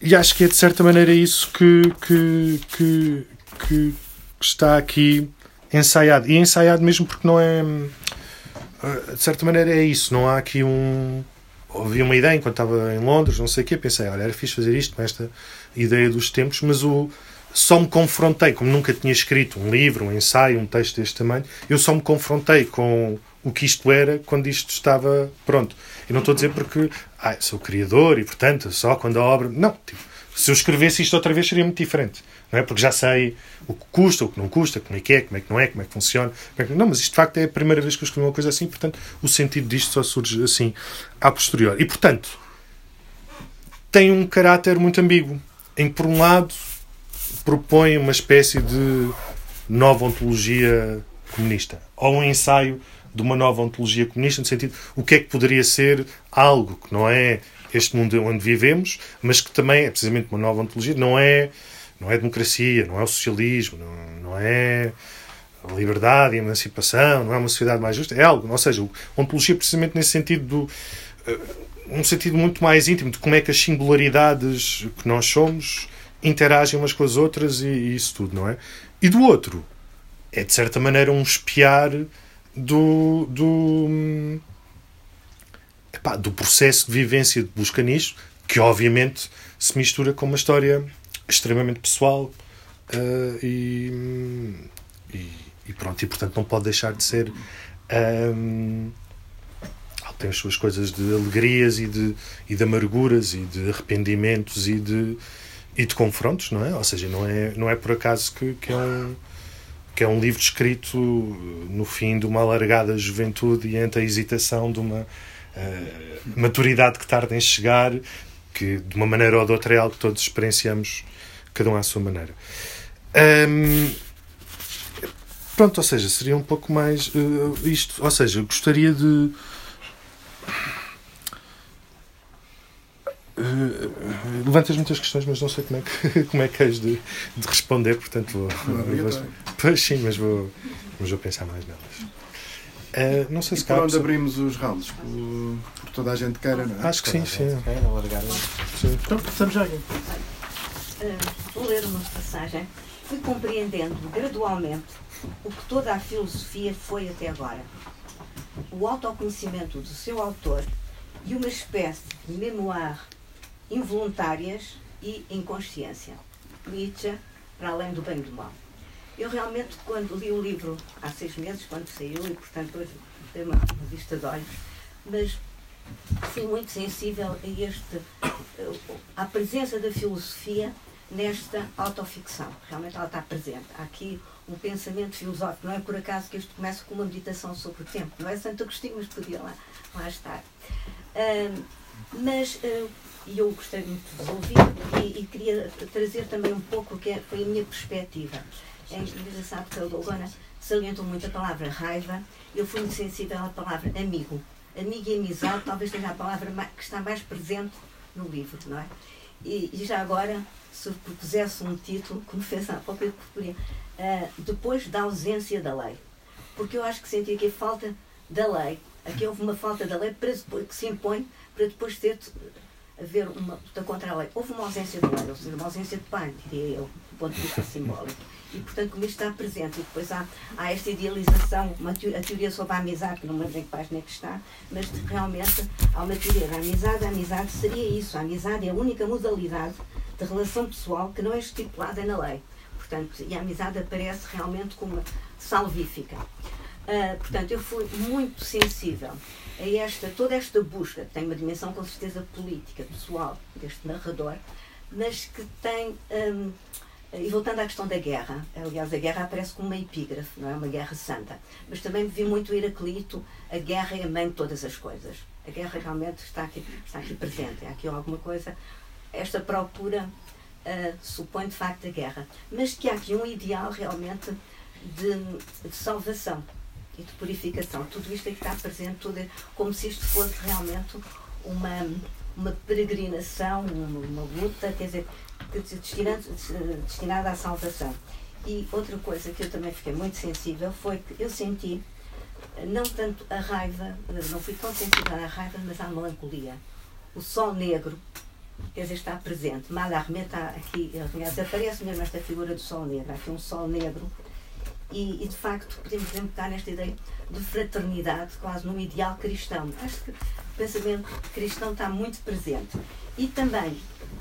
E acho que é de certa maneira isso que, que, que, que está aqui ensaiado. E ensaiado mesmo porque não é. Eh, de certa maneira é isso. Não há aqui um. Ouvi uma ideia enquanto estava em Londres, não sei o quê, pensei, olha, era fixe fazer isto com esta ideia dos tempos, mas o, só me confrontei, como nunca tinha escrito um livro, um ensaio, um texto deste tamanho, eu só me confrontei com o que isto era quando isto estava pronto. E não estou a dizer porque ah, sou criador e, portanto, só quando a obra. Não, tipo, se eu escrevesse isto outra vez seria muito diferente. Não é? Porque já sei o que custa, o que não custa, como é que é, como é que não é, como é que funciona. É que... Não, mas isto de facto é a primeira vez que eu escrevi uma coisa assim, portanto, o sentido disto só surge assim, a posterior. E, portanto, tem um caráter muito ambíguo. Em que, por um lado, propõe uma espécie de nova ontologia comunista. Ou um ensaio de uma nova ontologia comunista, no sentido o que é que poderia ser algo que não é este mundo onde vivemos, mas que também é precisamente uma nova ontologia, não é, não é democracia, não é o socialismo, não, não é a liberdade e emancipação, não é uma sociedade mais justa, é algo, ou seja, ontologia precisamente nesse sentido do uh, um sentido muito mais íntimo de como é que as singularidades que nós somos interagem umas com as outras e, e isso tudo, não é? E do outro, é de certa maneira um espiar do, do, epá, do processo de vivência de busca nisto, que obviamente se mistura com uma história extremamente pessoal uh, e, e, e, pronto, e portanto não pode deixar de ser. Um, tem as suas coisas de alegrias e de, e de amarguras e de arrependimentos e de, e de confrontos, não é? Ou seja, não é, não é por acaso que, que é um que é um livro escrito no fim de uma alargada juventude e entre a hesitação de uma uh, maturidade que tarda em chegar, que de uma maneira ou de outra é algo que todos experienciamos, cada um à sua maneira. Um, pronto, ou seja, seria um pouco mais uh, isto. Ou seja, eu gostaria de Uh, levantas muitas questões, mas não sei como é que, como é que és de, de responder, portanto vou. vou pois sim, mas vou, mas vou pensar mais nelas. Uh, não sei se por onde abrimos os rounds? Por, por, toda a gente queira, não é? Acho que sim, sim. sim. Então, começamos já aqui. Uh, vou ler uma passagem. Fui compreendendo gradualmente o que toda a filosofia foi até agora. O autoconhecimento do seu autor e uma espécie de memoir involuntárias e inconsciência. Nietzsche, para além do bem e do mal. Eu realmente, quando li o livro há seis meses, quando saiu, e portanto hoje dei uma, vista de olhos, mas fui muito sensível a este, à presença da filosofia nesta autoficção. Realmente ela está presente. Há aqui um pensamento filosófico. Não é por acaso que isto começa com uma meditação sobre o tempo. Não é Santo Agostinho, mas podia lá, lá estar. Uh, mas uh, eu gostei muito de ouvir e, e, queria trazer também um pouco o que é, foi a minha perspectiva. É engraçado que a Dona salientou muito a palavra raiva, eu fui muito sensível à palavra amigo. Amigo e amizade talvez seja a palavra que está mais presente no livro, não é? E, e já agora, se propusesse um título, como fez há pouco, eu uh, depois da ausência da lei. Porque eu acho que senti aqui a falta da lei. Aqui houve uma falta da lei para, que se impõe para depois ter haver uma luta contra a lei. Houve uma ausência de lei, ou seja, uma ausência de pai, diria eu, do ponto de vista simbólico. E, portanto, como isto está presente, e depois há, há esta idealização, uma teoria, a teoria sobre a amizade, que não me lembro em que página é que está, mas realmente há uma teoria da amizade. A amizade seria isso. A amizade é a única modalidade de relação pessoal que não é estipulada na lei. Portanto, e a amizade aparece realmente como salvífica. Uh, portanto, eu fui muito sensível a esta, toda esta busca, que tem uma dimensão com certeza política, pessoal, deste narrador, mas que tem. Um, e voltando à questão da guerra, aliás, a guerra aparece como uma epígrafe, não é uma guerra santa. Mas também vi muito Heraclito, a guerra é a mãe de todas as coisas. A guerra realmente está aqui, está aqui presente. Há aqui alguma coisa. Esta procura uh, supõe de facto a guerra. Mas que há aqui um ideal realmente de, de salvação e de purificação. Tudo isto aqui está presente, tudo é como se isto fosse realmente uma, uma peregrinação, uma, uma luta, quer dizer, destinada, à salvação. E outra coisa que eu também fiquei muito sensível foi que eu senti não tanto a raiva, não fui tão sensível à raiva, mas à melancolia. O sol negro, quer dizer, está presente. Mallarmé está aqui, aliás, aparece mesmo esta figura do sol negro. Aqui um sol negro e, e, de facto podemos estar nesta ideia de fraternidade, quase num ideal cristão. Acho que o pensamento cristão está muito presente. E também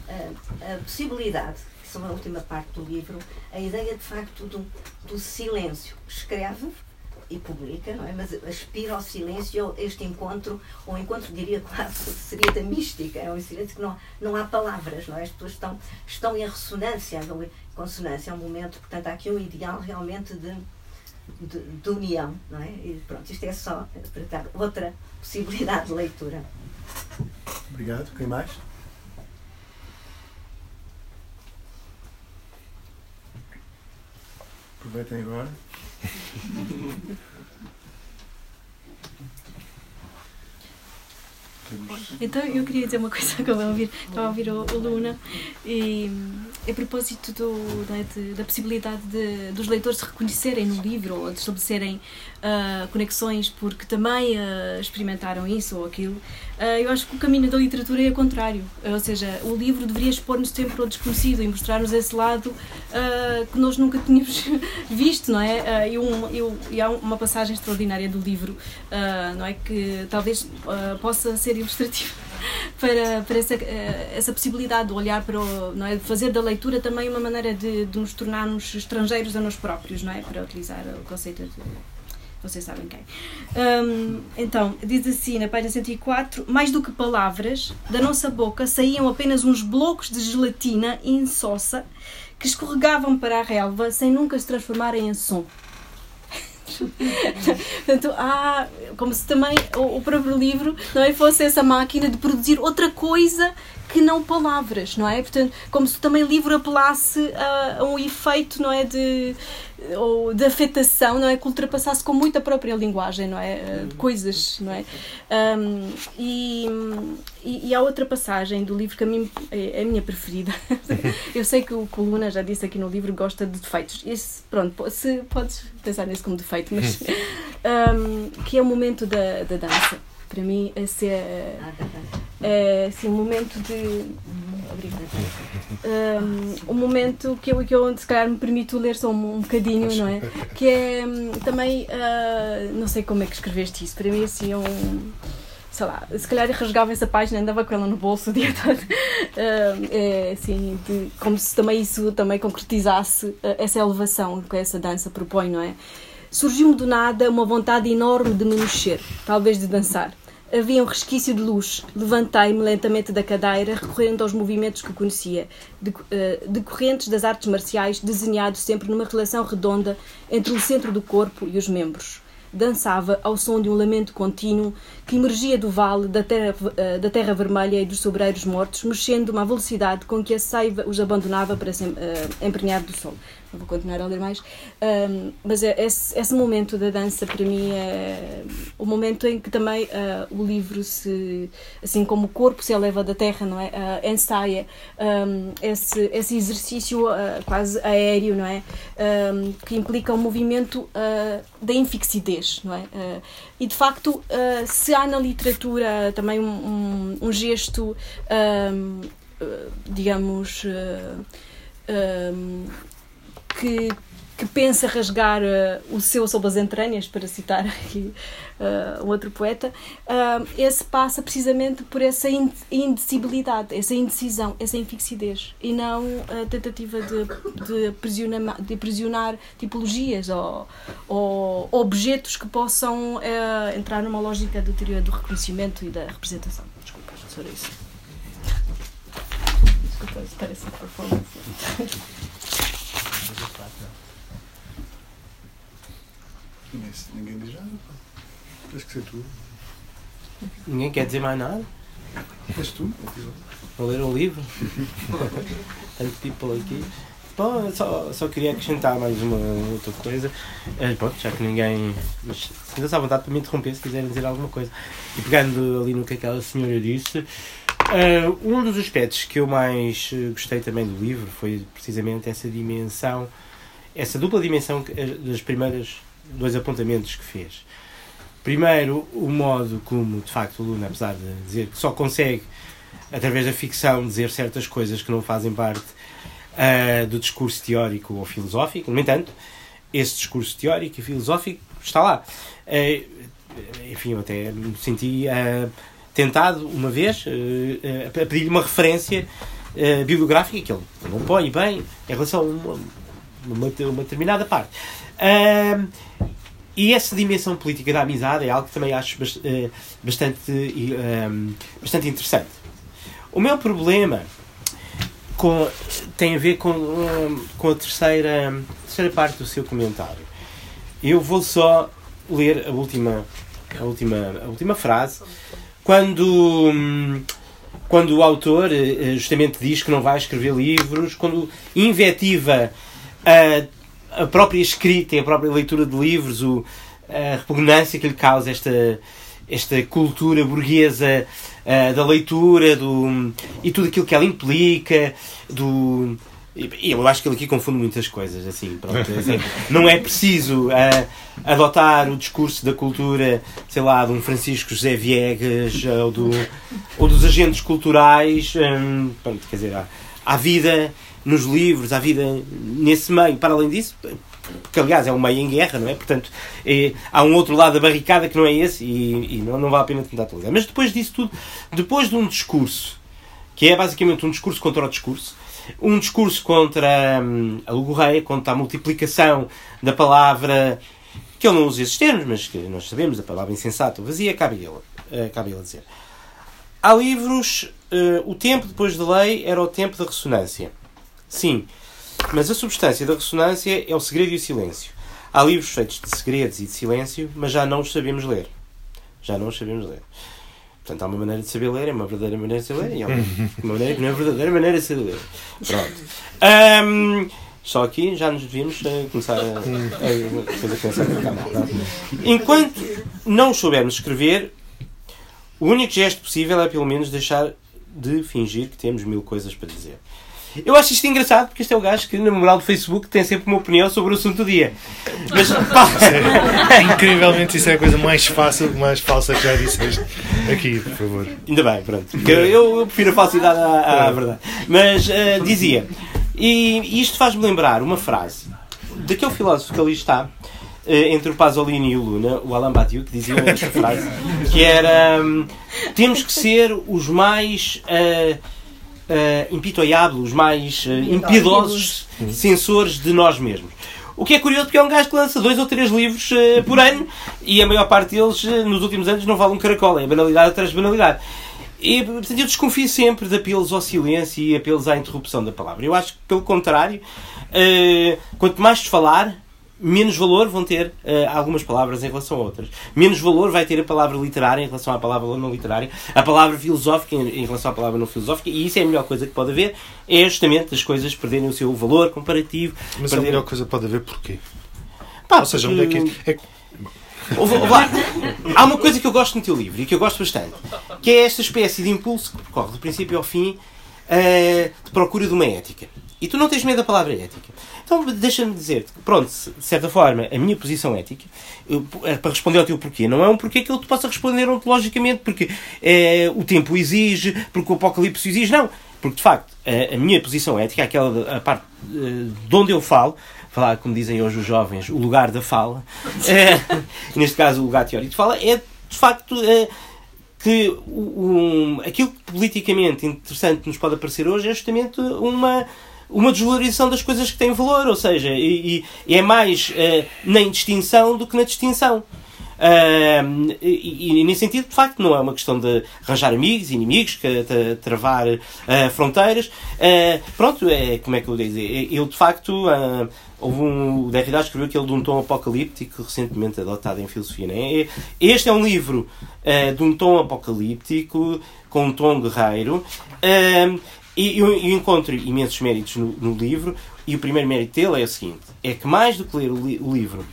a, possibilidade, que são a última parte do livro, a ideia de facto do, do silêncio. Escreve e publica, não é? mas aspira ao silêncio, este encontro, ou encontro, diria quase, seria da mística, é um silêncio que não, não há palavras, não é? as pessoas estão, estão em ressonância, em consonância, é um momento, portanto, há aqui um ideal realmente de, de, de união, não é? E pronto, isto é só para dar outra possibilidade de leitura. Obrigado. Quem mais? Aproveitem agora. Então eu queria dizer uma coisa que eu ouvir, estava a ouvir o, o Luna e a propósito do, é, de, da possibilidade de, dos leitores se reconhecerem no livro ou de estabelecerem uh, conexões porque também uh, experimentaram isso ou aquilo, uh, eu acho que o caminho da literatura é o contrário. Ou seja, o livro deveria expor-nos sempre ao desconhecido e mostrar-nos esse lado que nós nunca tínhamos visto, não é? e, um, eu, e há uma passagem extraordinária do livro, não é? Que talvez possa ser ilustrativo para, para essa, essa possibilidade de olhar para o, não é? de fazer da leitura também uma maneira de, de nos tornarmos estrangeiros a nós próprios, não é? Para utilizar o conceito de vocês sabem quem. Um, então, diz assim na página 104: Mais do que palavras, da nossa boca saíam apenas uns blocos de gelatina insossa que escorregavam para a relva sem nunca se transformarem em som. Portanto, há, como se também o, o próprio livro não é, fosse essa máquina de produzir outra coisa que não palavras, não é? Portanto, como se também o livro apelasse a, a um efeito, não é, de ou de afetação, não é, que ultrapassasse com muita própria linguagem, não é, de uhum. coisas, não é? Um, e, e, há outra passagem do livro que a mim é, é a minha preferida. Eu sei que o Coluna já disse aqui no livro gosta de defeitos. Esse, pronto, se podes pensar nisso como defeito, mas um, que é o momento da, da dança para mim esse é, é assim, um momento de um, um momento que eu, que eu se calhar me permito ler só um, um bocadinho, não é? Que é hum, também uh, não sei como é que escreveste isso, para mim assim é um sei lá, se calhar rasgava essa página andava com ela no bolso o dia todo. É assim, de, como se também isso também concretizasse uh, essa elevação que essa dança propõe, não é? Surgiu-me do nada uma vontade enorme de me mexer, talvez de dançar havia um resquício de luz. Levantei-me lentamente da cadeira, recorrendo aos movimentos que conhecia, eh, decorrentes das artes marciais, desenhados sempre numa relação redonda entre o centro do corpo e os membros. dançava ao som de um lamento contínuo que emergia do vale da terra, eh, da terra vermelha e dos sobreiros mortos, mexendo uma velocidade com que a seiva os abandonava para se uh, emprenhar do sol vou continuar a ler mais, um, mas é, esse, esse, momento da dança para mim é o momento em que também uh, o livro se, assim como o corpo se eleva da terra, não é? Uh, ensaia um, esse, esse exercício uh, quase aéreo, não é? Um, que implica um movimento da infixidez, não é? e de facto, se há na literatura também um, gesto, digamos, que, que pensa rasgar uh, o seu sob as entranhas, para citar aqui uh, um outro poeta, uh, esse passa precisamente por essa indecibilidade, essa indecisão, essa infixidez, e não a tentativa de, de, prisionar, de prisionar tipologias ou, ou objetos que possam entrar numa lógica do teoria do reconhecimento e da representação. Desculpa, só isso. Desculpa, estar essa performance. Ninguém diz nada. Tens que ser tu. Ninguém quer dizer mais nada? És tu. Vou ler um livro. Tanto people aqui. Bom, só, só queria acrescentar mais uma outra coisa. É, pronto, já que ninguém. Mas sinta-se à vontade para me interromper se quiserem dizer alguma coisa. E pegando ali no que aquela senhora disse, uh, um dos aspectos que eu mais gostei também do livro foi precisamente essa dimensão, essa dupla dimensão das primeiras dois apontamentos que fez. Primeiro, o modo como, de facto, o Luna, apesar de dizer que só consegue, através da ficção, dizer certas coisas que não fazem parte uh, do discurso teórico ou filosófico, no entanto, esse discurso teórico e filosófico está lá. Uh, enfim, eu até me senti uh, tentado, uma vez, a pedir-lhe uma referência bibliográfica que ele não põe bem em relação a uma, uma, uma determinada parte. E essa dimensão política da amizade é algo que também acho eh, bastante, bastante interessante. O meu problema com, tem a ver com, com a terceira, terceira parte do seu comentário. Eu vou só ler a última, a última, a última frase. Quando, quando o autor eh, justamente diz que não vai escrever livros, quando invetiva a a própria escrita e a própria leitura de livros, o, a repugnância que lhe causa esta, esta cultura burguesa uh, da leitura do, e tudo aquilo que ela implica, do. E eu acho que ele aqui confunde muitas coisas, assim, pronto, assim, não é preciso uh, adotar o discurso da cultura, sei lá, de um Francisco José Viegas ou, do, ou dos agentes culturais, um, pronto, quer dizer, há, há vida nos livros, há vida nesse meio. Para além disso, porque aliás é um meio em guerra, não é? Portanto, é, há um outro lado da barricada que não é esse e, e não, não vale a pena tentar atualizar. Mas depois disso tudo, depois de um discurso, que é basicamente um discurso contra o discurso, um discurso contra hum, a logorreia, contra a multiplicação da palavra, que ele não usa esses termos, mas que nós sabemos, a palavra insensata, vazia, cabe ele, uh, cabe ele dizer. Há livros, uh, o tempo depois da lei era o tempo da ressonância Sim, mas a substância da ressonância é o segredo e o silêncio. Há livros feitos de segredos e de silêncio, mas já não os sabemos ler. Já não os sabemos ler. Portanto, há uma maneira de saber ler, é uma verdadeira maneira de saber ler, e há uma maneira que não é verdadeira maneira de saber ler. Pronto. Um, só aqui já nos devíamos uh, começar a, a, a, a pensar ficar mal. Enquanto não soubermos escrever, o único gesto possível é pelo menos deixar de fingir que temos mil coisas para dizer. Eu acho isto engraçado porque este é o gajo que na moral do Facebook tem sempre uma opinião sobre o assunto do dia. Mas, pá. Incrivelmente, isso é a coisa mais fácil, mais falsa que já disseste aqui, por favor. Ainda bem, pronto. Porque eu, eu prefiro a falsidade à, à verdade. Mas uh, dizia, e isto faz-me lembrar uma frase daquele filósofo que ali está, eh, entre o Pasolini e o Luna, o Alain Badiou, que dizia esta frase, que era um, temos que ser os mais uh, uh, impitoiáveis, os mais uh, impiedosos censores de nós mesmos. O que é curioso porque é um gajo que lança dois ou três livros uh, por ano e a maior parte deles uh, nos últimos anos não valem um caracol, é banalidade atrás de banalidade. E, portanto, eu desconfio sempre de apelos ao silêncio e apelos à interrupção da palavra. Eu acho que, pelo contrário, uh, quanto mais falar, menos valor vão ter uh, algumas palavras em relação a outras. Menos valor vai ter a palavra literária em relação à palavra não literária, a palavra filosófica em, em relação à palavra não filosófica, e isso é a melhor coisa que pode haver, é justamente as coisas perderem o seu valor comparativo. Mas perderem... a melhor coisa pode haver porquê? Pá, Ou seja, onde é que. É... Ouve, ouve lá. Há uma coisa que eu gosto no teu livro e que eu gosto bastante, que é esta espécie de impulso que percorre do princípio ao fim uh, de procura de uma ética. E tu não tens medo da palavra ética. Então deixa-me dizer-te, pronto, de certa forma, a minha posição ética, é para responder ao teu porquê, não é um porquê que eu te possa responder ontologicamente, porque é, o tempo exige, porque o apocalipse exige, não. Porque, de facto, a, a minha posição ética, aquela a parte uh, de onde eu falo, falar, como dizem hoje os jovens, o lugar da fala, é, neste caso o lugar teórico de fala, é de facto é, que um, aquilo que politicamente interessante nos pode aparecer hoje é justamente uma uma desvalorização das coisas que têm valor, ou seja, e, e é mais uh, na indistinção do que na distinção. Uh, e, e, nesse sentido, de facto, não é uma questão de arranjar amigos, inimigos, que, de, travar uh, fronteiras. Uh, pronto, é, como é que eu digo? Eu, de facto, houve um. O Derrida escreveu aquele de um tom apocalíptico, recentemente adotado em filosofia. Né? Este é um livro de um tom apocalíptico, com um tom guerreiro. E eu, eu, encontro imensos méritos no, no, livro, e o primeiro mérito dele é o seguinte: é que mais do que ler o, li, o livro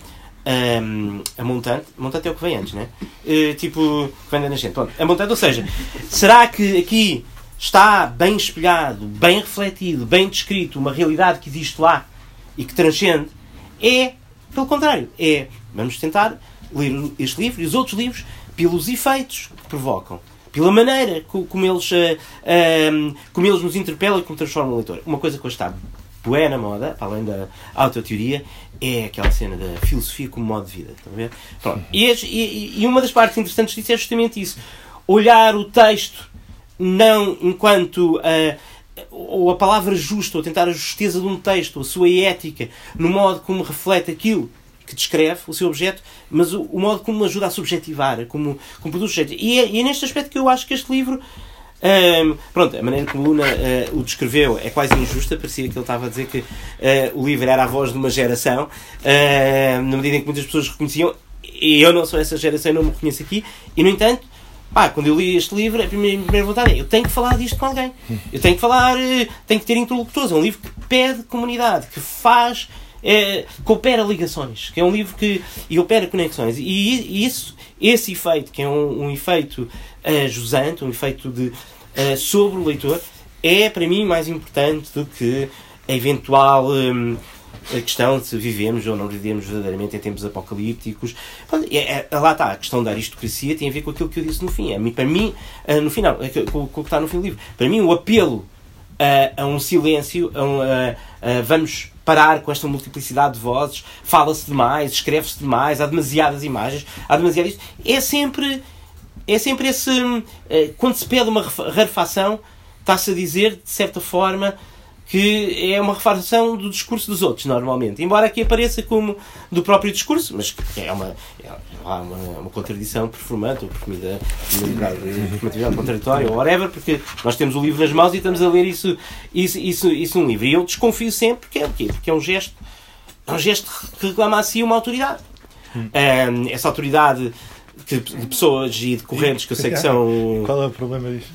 um, a montante, montante é o que vem antes, né? Uh, tipo, que vem na gente. Pronto, a montante, ou seja, será que aqui está bem espelhado, bem refletido, bem descrito uma realidade que existe lá e que transcende? É, pelo contrário, é, vamos tentar ler este livro e os outros livros pelos efeitos que provocam. Pela maneira como eles, uh, uh, como eles nos interpelam e como transformam o leitor. Uma coisa que hoje está bué na moda, além da autoteoria, é aquela cena da filosofia como modo de vida. Estão a ver? E, e, e, uma das partes interessantes disso é justamente isso. Olhar o texto não enquanto uh, ou a palavra justa, ou tentar a justeza de um texto, a sua ética, no modo como reflete aquilo que descreve o seu objeto, mas o, o modo como ajuda a subjetivar, como, como produz o E é, e é neste aspecto que eu acho que este livro um, pronto, a maneira como Luna uh, o descreveu é quase injusta, parecia que ele estava a dizer que uh, o livro era a voz de uma geração, uh, na medida em que muitas pessoas reconheciam, e eu não sou essa geração, não me reconheço aqui, e no entanto, pá, quando eu li este livro, a primeira, a primeira vontade é eu tenho que falar disto com alguém, eu tenho que falar, tenho que ter interlocutores, é um livro que pede comunidade, que faz. É, coopera ligações, que é um livro que e opera conexões e, e isso, esse efeito que é um, um efeito uh, jusante, um efeito de uh, sobre o leitor, é para mim mais importante do que a eventual um, a questão de se vivemos ou não vivemos verdadeiramente em tempos apocalípticos. É, é, lá está, a questão da aristocracia tem a ver com aquilo que eu disse no fim. É, para mim, uh, no final, com o que está no fim do livro, para mim o apelo a um silêncio, a, a, vamos parar com esta multiplicidade de vozes, fala-se demais, escreve-se demais, há demasiadas imagens, há demasiadas. É sempre é sempre esse. Eh, quando se pede uma rarefação, está-se a dizer, de certa forma, que é uma refação do discurso dos outros, normalmente. Embora aqui apareça como do próprio discurso, mas é uma, é uma, uma contradição performante, ou performatividade contraditória, ou whatever, porque nós temos o livro nas mãos e estamos a ler isso, isso, isso, isso num livro. E eu desconfio sempre que é o quê? Porque é um gesto, é um gesto que reclama a si uma autoridade. Essa autoridade de pessoas e de correntes que eu sei que são. Qual é o problema disso?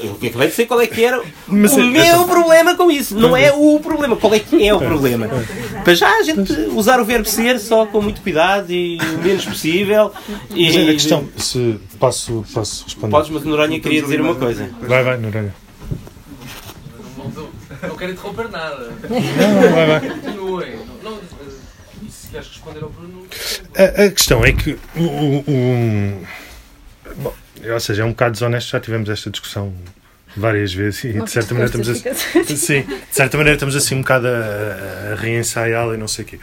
Eu acabei de sei qual é que era Mas, o é, meu problema com isso. Não é o problema. Qual é que é o problema? Para já a gente usar o verbo ser só com muito cuidado e o menos possível. E... Mas é a questão, se posso, posso responder. Podes, mas Noronha queria dizer uma coisa. Vai, vai, Noronha. Não quero interromper nada. Não, vai, vai. Continuem. Não, não, se queres responder ao Bruno. A, a questão é que o. o bom, ou seja, é um bocado desonesto, já tivemos esta discussão várias vezes e de certa maneira estamos assim, sim, de certa maneira estamos assim um bocado a, a reensaiá-la e não sei o quê.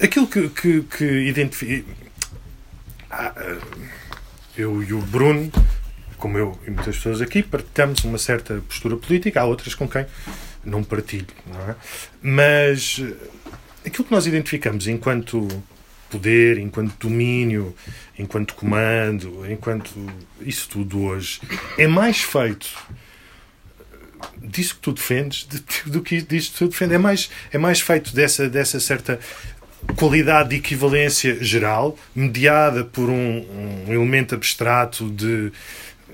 Aquilo que, que, que identifica. Ah, eu e o Bruno, como eu e muitas pessoas aqui, partilhamos uma certa postura política, há outras com quem não partilho, não é? Mas aquilo que nós identificamos enquanto poder, enquanto domínio, enquanto comando, enquanto isso tudo hoje, é mais feito disso que tu defendes de, do que disso que tu defendes. É mais, é mais feito dessa, dessa certa qualidade de equivalência geral, mediada por um, um elemento abstrato de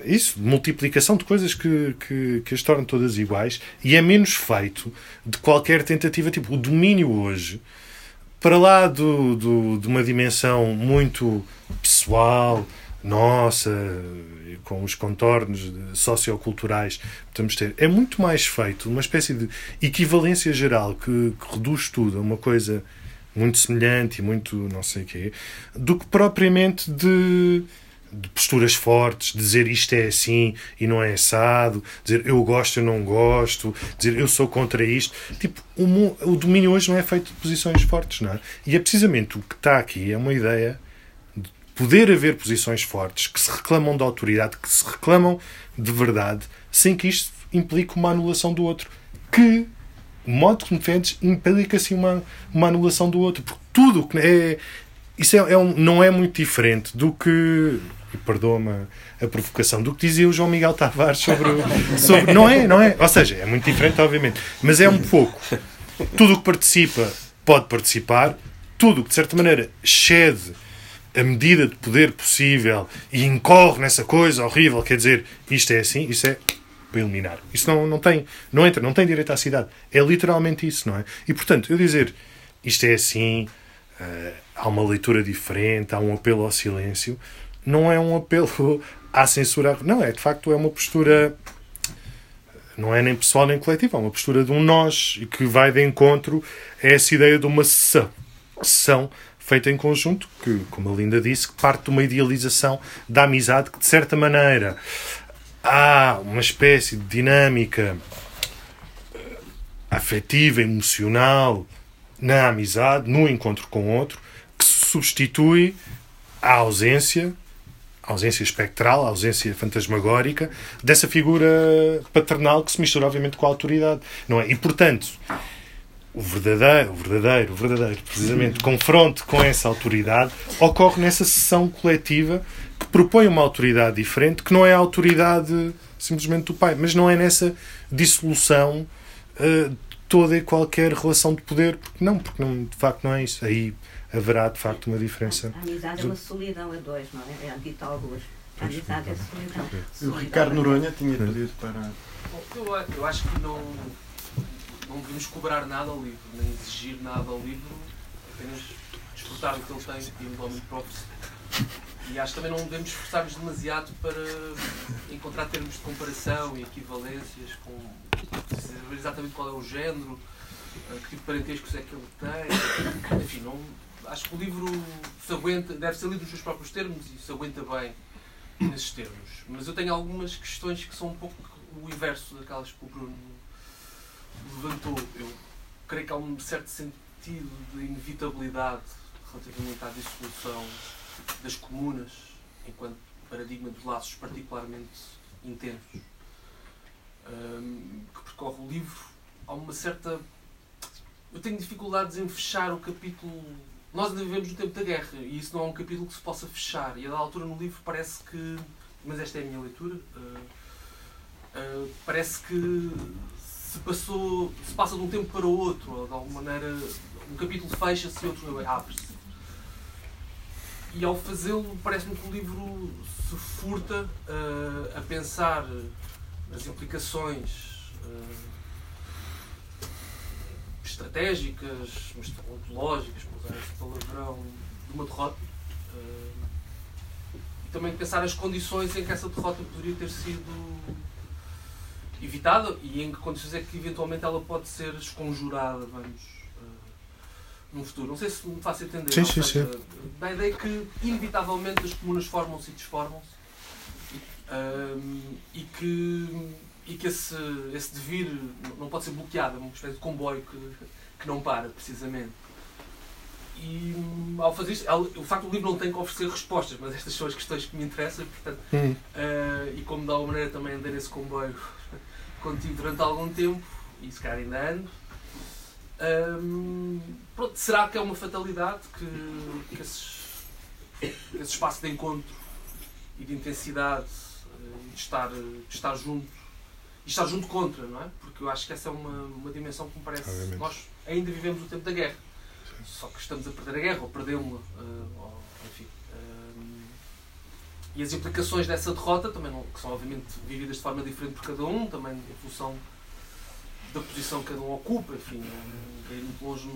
isso, multiplicação de coisas que, que, que as tornam todas iguais, e é menos feito de qualquer tentativa. Tipo, o domínio hoje, para lá do, do, de uma dimensão muito pessoal, nossa, com os contornos socioculturais podemos ter, é muito mais feito uma espécie de equivalência geral que, que reduz tudo a uma coisa muito semelhante e muito não sei o quê, do que propriamente de, de, posturas fortes, dizer isto é assim e não é assado, dizer eu gosto, eu não gosto, dizer eu sou contra isto. Tipo, o, o domínio hoje não é feito de posições fortes, não é? E é precisamente o que está aqui, é uma ideia de poder haver posições fortes que se reclamam da autoridade, que se reclamam de verdade, sem que isto implique uma anulação do outro. Que o modo como defendes implica assim uma, uma anulação do outro. Porque tudo que é. Isso é, é um, não é muito diferente do que. E perdoa-me a, provocação, do que dizia o João Miguel Tavares sobre, sobre. Não é, não é? Ou seja, é muito diferente, obviamente. Mas é um pouco. Tudo o que participa pode participar, tudo o que de certa maneira excede a medida de poder possível e incorre nessa coisa horrível, quer dizer, isto é assim, isso é para eliminar. Isso não, não tem, não entra, não tem direito à cidade. É literalmente isso, não é? E portanto, eu dizer isto é assim, uh, há uma leitura diferente, há um apelo ao silêncio, não é um apelo à censura. Não, é de facto é uma postura. Não é nem pessoal nem coletiva, é uma postura de um nós e que vai de encontro a essa ideia de uma sessão, sessão feita em conjunto, que, como a Linda disse, parte de uma idealização da amizade que, de certa maneira, há uma espécie de dinâmica eh, afetiva, emocional na amizade, no encontro com outro, que substitui à ausência, a ausência espectral, a ausência fantasmagórica dessa figura paternal que se mistura obviamente com a autoridade, não é? E portanto, o verdadeiro, o verdadeiro, o verdadeiro, precisamente, confronto com essa autoridade ocorre nessa sessão coletiva que propõe uma autoridade diferente, que não é a autoridade simplesmente do pai, mas não é nessa dissolução uh, toda e qualquer relação de poder, porque não, porque não, de facto não é isso. Aí haverá de facto uma diferença. A amizade é uma solidão a dois, não é? É a dita alguns. A amizade é solidão. O Ricardo Noronha tinha pedido para. Eu, eu acho que não, não devemos cobrar nada ao livro, nem exigir nada ao livro, apenas desfrutar do que ele tem e igualmente próprio e acho que também não devemos esforçar-nos demasiado para encontrar termos de comparação e equivalências com saber exatamente qual é o género, eh, que tipo de parentescos é que ele tem. Enfim, não, acho que o livro se aguenta, deve ser lido nos seus próprios termos e se aguenta bem nesses termos. Mas eu tenho algumas questões que são um pouco o inverso daquelas que o Bruno levantou. Eu creio que há um certo sentido de inevitabilidade relativamente à dissolução das comunas enquanto paradigma de laços particularmente intensos que percorre o livro, há uma certa. Eu tenho dificuldades em fechar o capítulo. Nós ainda vivemos no tempo da guerra e isso não é um capítulo que se possa fechar. E a da altura no livro parece que. Mas esta é a minha leitura. Uh, uh, parece que se passou. se passa de um tempo para o outro, ou de alguma maneira. Um capítulo fecha-se e outro abre-se e ao fazê-lo parece-me que o livro se furta uh, a pensar nas implicações estratégicas, mas ontológicas, por usar este palavrão, de uma derrota. Uh, e também pensar as condições em que essa derrota poderia ter sido evitada e em que condições é que eventualmente ela pode ser esconjurada, vamos no futuro. Não sei se me faço entender. Sim, sim, seja, sim. Da ideia que, inevitavelmente, as comunas formam-se e desformam-se um, e que, e que esse, esse devir não pode ser bloqueado, é uma espécie de comboio que, que não para, precisamente. E ao fazer isto, o facto do livro não tem que oferecer respostas, mas estas são as questões que me interessam, portanto, hum. uh, e como de alguma maneira também andei nesse comboio contigo durante algum tempo, e se calhar ainda ando, pronto, será que é uma fatalidade que, que, esses, que esse espaço de encontro e de intensidade e de estar, de estar junto e estar junto contra, não é? Porque eu acho que essa é uma, uma dimensão que me parece. Obviamente. Nós ainda vivemos o tempo da guerra. só que estamos a perder a guerra, ou perdemos-la, uh, enfim. Uh, e as implicações dessa derrota também não, que são obviamente vividas de forma diferente por cada um, também em função da posição que cada um ocupa, enfim, não é muito longe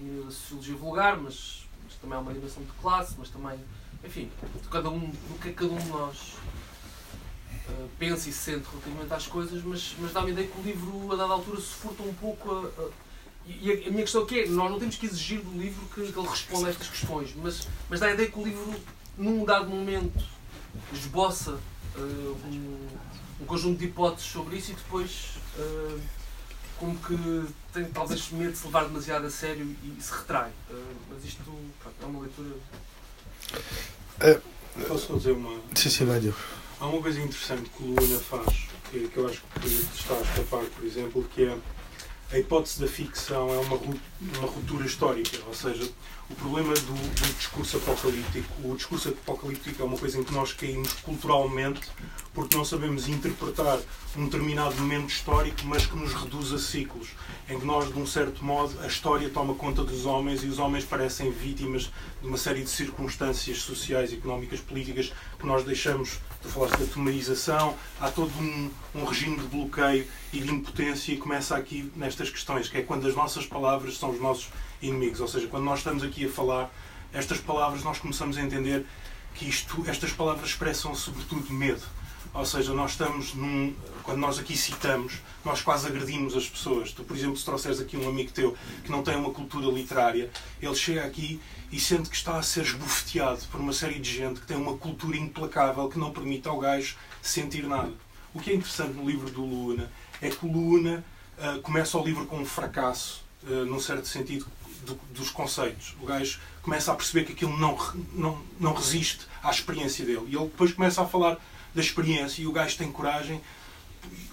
na sociologia vulgar, mas, mas, também há uma dimensão de classe, mas também, enfim, cada um, do que cada um de nós uh, pensa e sente relativamente às coisas, mas, mas dá-me a ideia que o livro, a dada altura, se furta um pouco a, a e a, minha questão é, nós não temos que exigir do livro que, que ele responda a estas questões, mas, mas dá a ideia que o livro, num dado momento, esboça uh, um, um, conjunto de hipóteses sobre isso e depois uh, como que tem talvez medo de se levar demasiado a sério e, e se retrai. Uh, mas isto pronto, é uma leitura. Posso dizer uma. Sim, sim, vai, Há uma coisa interessante que o Luna faz, que, que eu acho que está a escapar, por exemplo, que é a hipótese da ficção é uma, uma ruptura histórica, ou seja, o problema do, do, discurso apocalíptico. O discurso apocalíptico é uma coisa em que nós caímos culturalmente porque não sabemos interpretar um determinado momento histórico, mas que nos reduz a ciclos, em que nós, de um certo modo, a história toma conta dos homens e os homens parecem vítimas de uma série de circunstâncias sociais, económicas, políticas que nós deixamos. Tu falaste da tomarização, há todo um, um regime de bloqueio e de impotência e começa aqui nestas questões, que é quando as nossas palavras são os nossos inimigos. Ou seja, quando nós estamos aqui a falar estas palavras, nós começamos a entender que isto, estas palavras expressam sobretudo medo. Ou seja, nós estamos num. Quando nós aqui citamos, nós quase agredimos as pessoas. Tu, por exemplo, se trouxeres aqui um amigo teu que não tem uma cultura literária, ele chega aqui e sente que está a ser esbofeteado por uma série de gente que tem uma cultura implacável que não permite ao gajo sentir nada. O que é interessante no livro do Luna é que o Luna uh, começa o livro com um fracasso, uh, num certo sentido, do, dos conceitos. O gajo começa a perceber que aquilo não, não, não resiste à experiência dele. E ele depois começa a falar da experiência e o gajo tem coragem.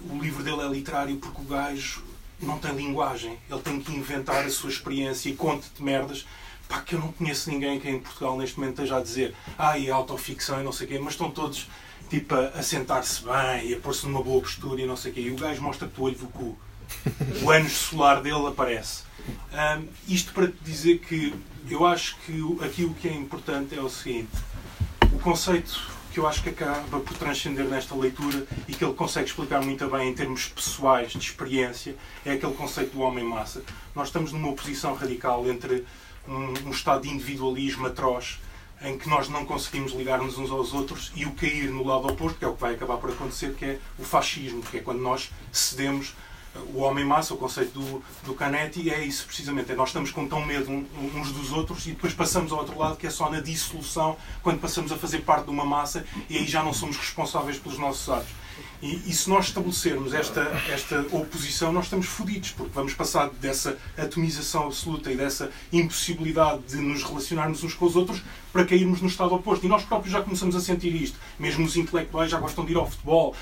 O livro dele é literário porque o gajo não tem linguagem. Ele tem que inventar a sua experiência e conta-te merdas. Pá, que eu não conheço ninguém que em Portugal neste momento esteja a dizer ah, e autoficção e não sei o quê, mas estão todos tipo a, a sentar-se bem e a pôr-se numa boa postura e não sei o quê. E o gajo mostra-te o olho do cu. O ânus solar dele aparece. Um, isto para te dizer que eu acho que aqui o que é importante é o seguinte: o conceito que eu acho que acaba por transcender nesta leitura e que ele consegue explicar muito bem em termos pessoais, de experiência, é aquele conceito do homem-massa. Nós estamos numa oposição radical entre um, um estado de individualismo atroz em que nós não conseguimos ligar-nos uns aos outros e o cair no lado oposto, que é o que vai acabar por acontecer, que é o fascismo, que é quando nós cedemos o homem-massa, o conceito do, do Canetti, é isso precisamente. É nós estamos com tão medo uns dos outros e depois passamos ao outro lado, que é só na dissolução, quando passamos a fazer parte de uma massa e aí já não somos responsáveis pelos nossos atos. E, e, se nós estabelecermos esta, esta oposição, nós estamos fodidos, porque vamos passar dessa atomização absoluta e dessa impossibilidade de nos relacionarmos uns com os outros para cairmos no estado oposto. E nós próprios já começamos a sentir isto. Mesmo os intelectuais já gostam de ir ao futebol.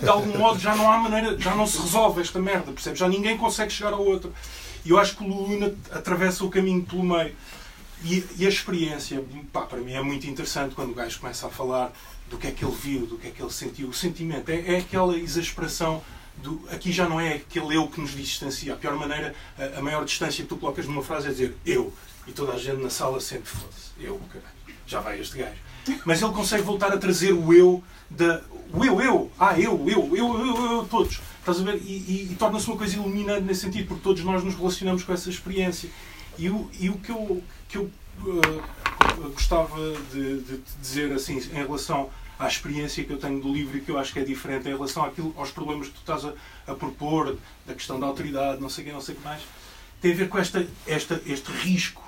De algum modo já não há maneira, já não se resolve esta merda, percebe? Já ninguém consegue chegar ao outro. E eu acho que o Luna atravessa o caminho pelo meio. E, e a experiência, pá, para mim é muito interessante quando o gajo começa a falar do que é que ele viu, do que é que ele sentiu. O sentimento é, é aquela exasperação. Do, aqui já não é aquele eu que nos distancia. A pior maneira, a, a, maior distância que tu colocas numa frase é dizer eu. E toda a gente na sala sente, foda-se, eu, caralho, já vai este gajo. Mas ele consegue voltar a trazer o eu, da, o eu, eu, ah, eu, eu, eu, eu, eu, todos. Estás a ver? E, e, e torna-se uma coisa iluminante nesse sentido, porque todos nós nos relacionamos com essa experiência. E o, e o que eu, que eu uh, gostava de, de, dizer assim em relação à experiência que eu tenho do livro e que eu acho que é diferente em relação àquilo, aos problemas que tu estás a, a propor, da questão da autoridade, não sei o que, não sei o que mais, tem a ver com esta, esta, este risco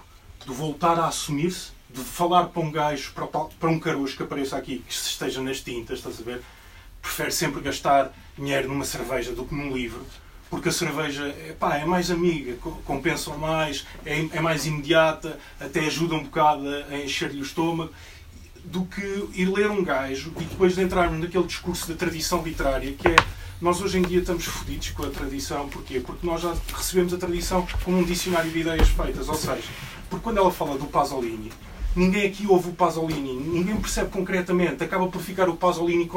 de voltar a assumir-se, de falar para um gajo, para, para um caroço que apareça aqui, que esteja nas tintas, estás a ver? Prefere sempre gastar dinheiro numa cerveja do que num livro porque a cerveja epá, é mais amiga, compensa mais, é, é, mais imediata, até ajuda um bocado a encher-lhe o estômago, do que ir ler um gajo e depois de entrarmos naquele discurso da tradição literária, que é nós hoje em dia estamos fodidos com a tradição, porquê? Porque nós já recebemos a tradição como um dicionário de ideias feitas, ou seja, porque quando ela fala do Pasolini, ninguém aqui ouve o Pasolini, ninguém percebe concretamente, acaba por ficar o Pasolini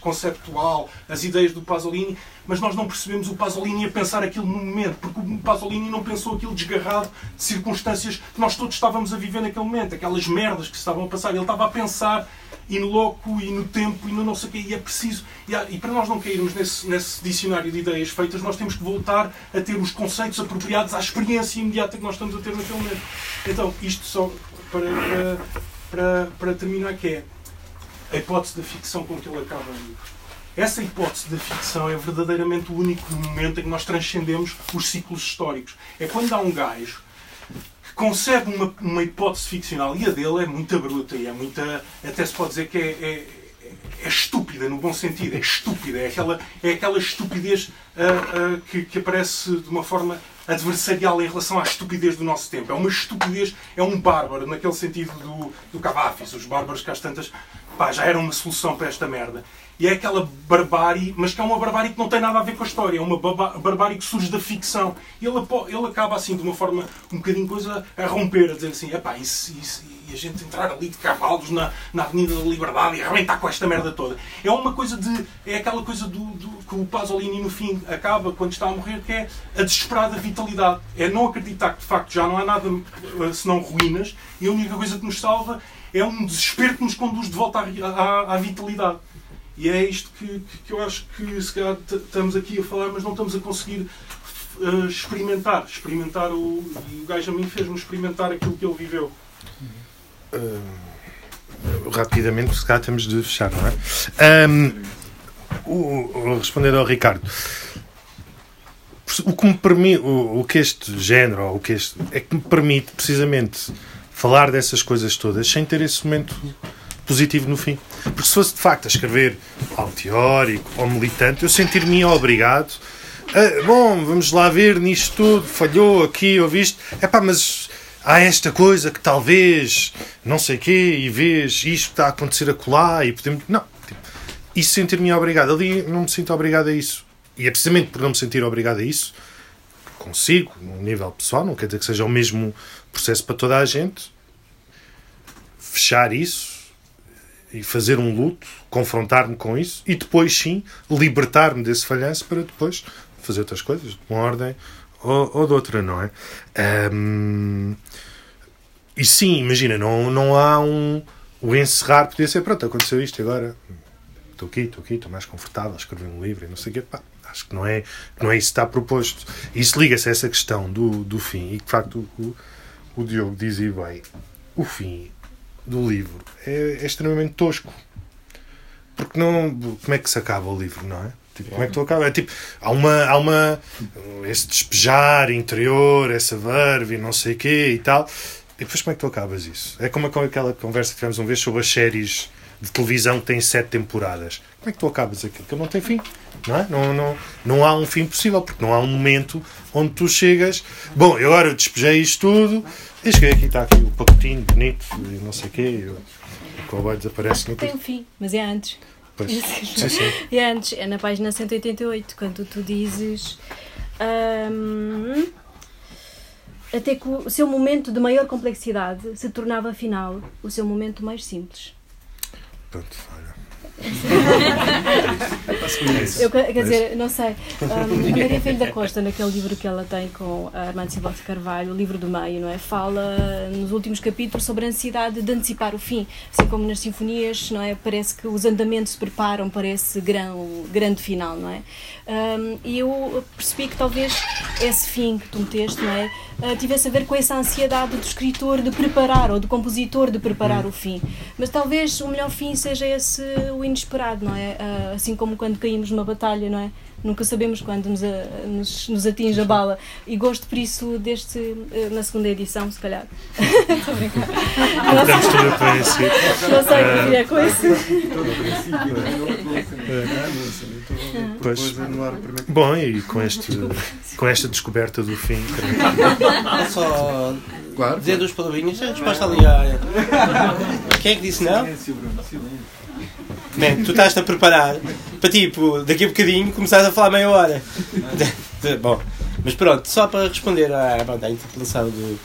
conceptual, as ideias do Pasolini, mas nós não percebemos o Pasolini a pensar aquilo no momento, porque o Pasolini não pensou aquilo desgarrado de circunstâncias que nós todos estávamos a viver naquele momento, aquelas merdas que se estavam a passar. Ele estava a pensar e no loco, e no tempo, e no não sei o quê, e é preciso. E, há, e para nós não cairmos nesse, nesse, dicionário de ideias feitas, nós temos que voltar a ter os conceitos apropriados à experiência imediata que nós estamos a ter naquele momento. Então, isto só para, para, para, terminar, que é a hipótese da ficção com que ele acaba o. Essa hipótese da ficção é verdadeiramente o único momento em que nós transcendemos os ciclos históricos. É quando há um gajo concebe uma, uma hipótese ficcional e a dele é muito bruta e é muita. Até se pode dizer que é, é, é estúpida, no bom sentido, é estúpida, é aquela, é aquela estupidez uh, uh, que, que aparece de uma forma adversarial em relação à estupidez do nosso tempo. É uma estupidez, é um bárbaro, naquele sentido do, do Cavafis, os bárbaros que às tantas pá, já eram uma solução para esta merda. E é aquela barbárie, mas que é uma barbárie que não tem nada a ver com a história, é uma barbárie que surge da ficção. E ele, ele acaba assim, de uma forma um bocadinho coisa a romper, a dizer assim: epá, isso, isso, e a gente entrar ali de cavalos na, na Avenida da Liberdade e arrebentar com esta merda toda. É uma coisa de. É aquela coisa do, do, que o Pasolini no fim acaba quando está a morrer, que é a desesperada vitalidade. É não acreditar que de facto já não há nada eh, senão ruínas e a única coisa que nos salva é um desespero que nos conduz de volta à, à, à vitalidade. E é isto que, que eu acho que se calhar estamos aqui a falar, mas não estamos a conseguir uh, experimentar. Experimentar o. E o gajo a mim fez-me experimentar aquilo que ele viveu. Rapidamente, se calhar temos de fechar, não é? Um, o, responder ao Ricardo. O que me permite, o, o que este género, o que este, é que me permite precisamente falar dessas coisas todas sem ter esse momento positivo no fim. Porque se fosse de facto a escrever algo teórico ou militante, eu sentir-me obrigado. A, bom, vamos lá ver nisto tudo, falhou aqui, ouviste. É pá, mas há esta coisa que talvez não sei quê, e vês isto está a acontecer acolá e podemos. Não. Tipo, e sentir-me obrigado. Ali não me sinto obrigado a isso. E é precisamente por não me sentir obrigado a isso consigo, num nível pessoal, não quer dizer que seja o mesmo processo para toda a gente. Fechar isso e fazer um luto, confrontar-me com isso e depois sim libertar-me desse falhanço para depois fazer outras coisas, de uma ordem ou, ou de outra, não é? Um, e sim, imagina, não, não há um. O encerrar podia ser, pronto, aconteceu isto agora. Estou aqui, estou aqui, estou mais confortável, escrevi um livro e não sei o quê. Pá, acho que não é, não é isso que está proposto. Isso liga-se a essa questão do, do fim. E de facto o, o Diogo dizia bem: o fim do livro é, é, extremamente tosco. Porque não. Como é que se acaba o livro, não é? Tipo, como é que tu acaba? É tipo, há uma. Há uma esse despejar interior, essa verve e não sei o quê e tal. E depois como é que tu acabas isso? É como aquela conversa que tivemos uma vez sobre as séries de televisão que têm sete temporadas. Como é que tu acabas aquilo? Que não tem fim. Não, é? não, não, não há um fim possível, porque não há um momento onde tu chegas. Bom, agora eu despejei isto tudo e cheguei aqui, está aqui o pacotinho bonito e não sei o quê. E o cowboy desaparece. No tem um fim, mas é antes. Pois. Sim, sim. É antes, é na página 188, quando tu dizes. Hum, até que o seu momento de maior complexidade se tornava, afinal, o seu momento mais simples. Pronto, olha. Eu, quer dizer, não sei. Um, a Maria Filho da Costa, naquele livro que ela tem com a Armando Silva de Carvalho, o livro do meio, não é? Fala nos últimos capítulos sobre a necessidade de antecipar o fim. Assim como nas sinfonias, não é? Parece que os andamentos se preparam para esse grão, grande final, não é? Um, e eu percebi que talvez esse fim que tu meteste, não é? Uh, tivesse a ver com essa ansiedade do escritor de preparar ou do compositor de preparar o fim. Mas talvez o melhor fim seja esse o inesperado, não é? Uh, assim como quando caímos numa batalha, não é? Nunca sabemos quando nos, a, nos, nos, atinge a bala. E gosto por isso deste, uh, na segunda edição, se calhar. Estou a brincar. Não Estamos tudo a conhecer. Não sei o que é com isso. Todo o princípio, Pois, bom, e com, este, com esta descoberta do fim. Só claro, dizer duas palavrinhas, a resposta ali a. Quem é que disse não? Silêncio, Bruno, silêncio. Man, tu estás-te a preparar para tipo, daqui a bocadinho começares a falar meia hora. Bom, Mas pronto, só para responder à, à interpelação do,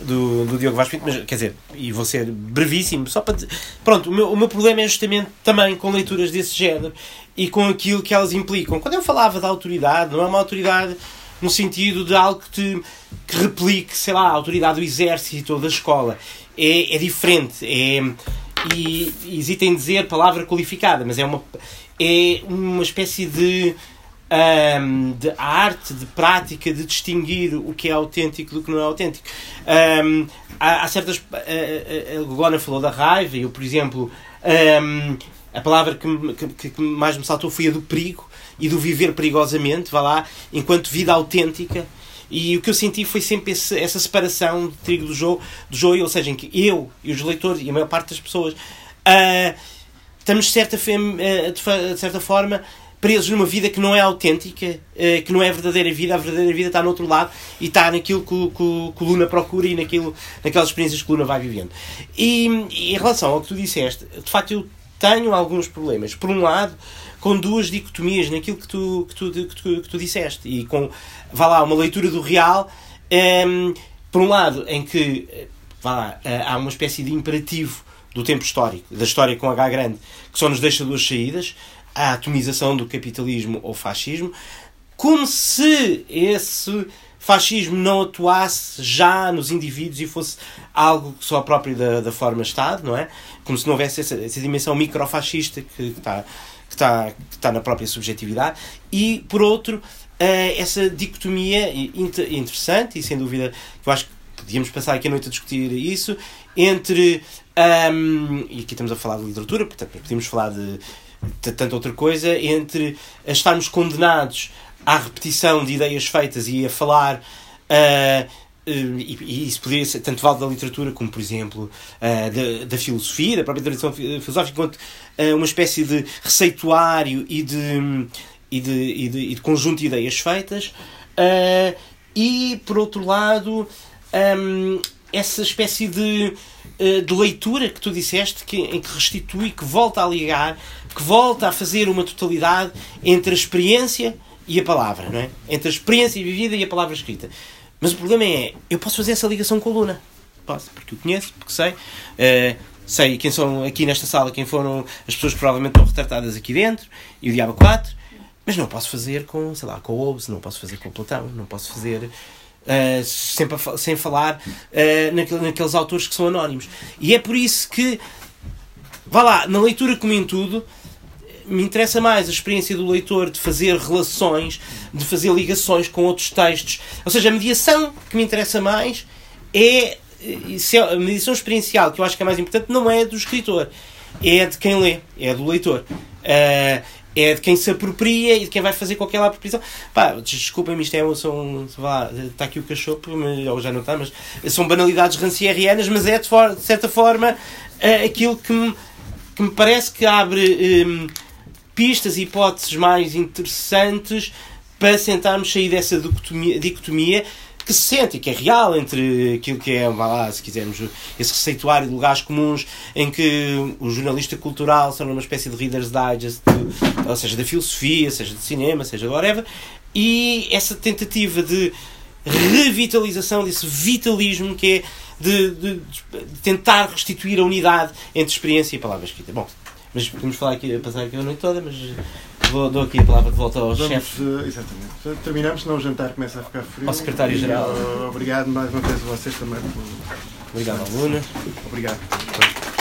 do, do Diogo Vaz Pinto, mas quer dizer, e vou ser brevíssimo, só para dizer, pronto, o meu, o meu problema é justamente também com leituras desse género e com aquilo que elas implicam. Quando eu falava da autoridade, não é uma autoridade no sentido de algo que, te, que replique, sei lá, a autoridade do exército ou da escola. É, é diferente, é, e, e hesito em dizer palavra qualificada, mas é uma, é uma espécie de um, de arte, de prática, de distinguir o que é autêntico do que não é autêntico. Um, há, há, certas. A, a, a Gona falou da raiva, eu, por exemplo, um, a palavra que, que, que, mais me saltou foi a do perigo e do viver perigosamente, vá lá, enquanto vida autêntica. E o que eu senti foi sempre esse, essa separação de trigo do joio, do joio, ou seja, em que eu e os leitores e a maior parte das pessoas uh, estamos, certa, de certa forma, presos numa vida que não é autêntica, eh, que não é a verdadeira vida, a verdadeira vida está no outro lado e está naquilo que, que, que o Luna procura e naquilo, naquelas experiências que o Luna vai vivendo. E, e, em relação ao que tu disseste, de facto eu tenho alguns problemas. Por um lado, com duas dicotomias naquilo que tu, que tu, que tu, que tu disseste e com, vá lá, uma leitura do real, um, ehm, por um lado, em que vá lá, eh, há uma espécie de imperativo do tempo histórico, da história com H grande, que só nos deixa duas saídas a atomização do capitalismo ou fascismo, como se esse fascismo não atuasse já nos indivíduos e fosse algo só próprio da, da forma Estado, não é? Como se não houvesse essa, essa dimensão microfascista que está, que, está, que está na própria subjetividade. E, por outro, uh, essa dicotomia interessante, e sem dúvida que eu acho que podíamos passar aqui a noite a discutir isso, entre. Um, e aqui estamos a falar de literatura, portanto, podíamos falar de tanta outra coisa, entre estarmos condenados à repetição de ideias feitas e a falar. Uh, e, isso poderia ser tanto vale da literatura como, por exemplo, uh, da, da, filosofia, da própria tradição filosófica, quanto uh, uma espécie de receituário e de, e de, e de, e de conjunto de ideias feitas. E, por outro lado, essa espécie de, de leitura que tu disseste, que, em que restitui, que volta a ligar que volta a fazer uma totalidade entre a experiência e a palavra, não é? Entre a experiência vivida e a palavra escrita. Mas o problema é, eu posso fazer essa ligação com a Luna. Posso, porque o conheço, porque sei. Uh, sei quem são aqui nesta sala, quem foram as pessoas que provavelmente estão retratadas aqui dentro, e o Diabo 4. Mas não posso fazer com, sei lá, com o Hobbes, não posso fazer com o Platão, não posso fazer uh, sempre, sem falar uh, naqueles, naqueles autores que são anónimos. E é por isso que, vá lá, na leitura como em tudo, me interessa mais a experiência do leitor de fazer relações, de fazer ligações com outros textos. Ou seja, a mediação que me interessa mais é, é a mediação experiencial, que eu acho que é mais importante, não é do escritor, é de quem lê, é do leitor. É de quem se apropria e de quem vai fazer qualquer apropriação. Pá, desculpem-me, isto é, são, lá, está aqui o cachopo, ou já não está, mas são banalidades rancierianas, mas é de, for, de certa forma uh, aquilo que me, que me parece que abre. Um, pistas e hipóteses mais interessantes para tentarmos sair dessa dicotomia, dicotomia que se sente e que é real entre aquilo que é, lá, se quisermos, esse receituário de lugares comuns em que o jornalista cultural são uma espécie de Reader's Digest, de, ou seja, da filosofia, seja de cinema, seja de whatever, e essa tentativa de revitalização desse vitalismo que é de, de, de tentar restituir a unidade entre experiência e palavra escrita. Bom, mas podemos falar aqui, passar aqui a noite toda, mas vou, dou aqui a palavra de volta ao chefe. Uh, Terminamos, senão o jantar começa a ficar frio. Ao secretário-geral. Uh, obrigado mais uma vez a vocês também. Por... Obrigado, Luna. Obrigado.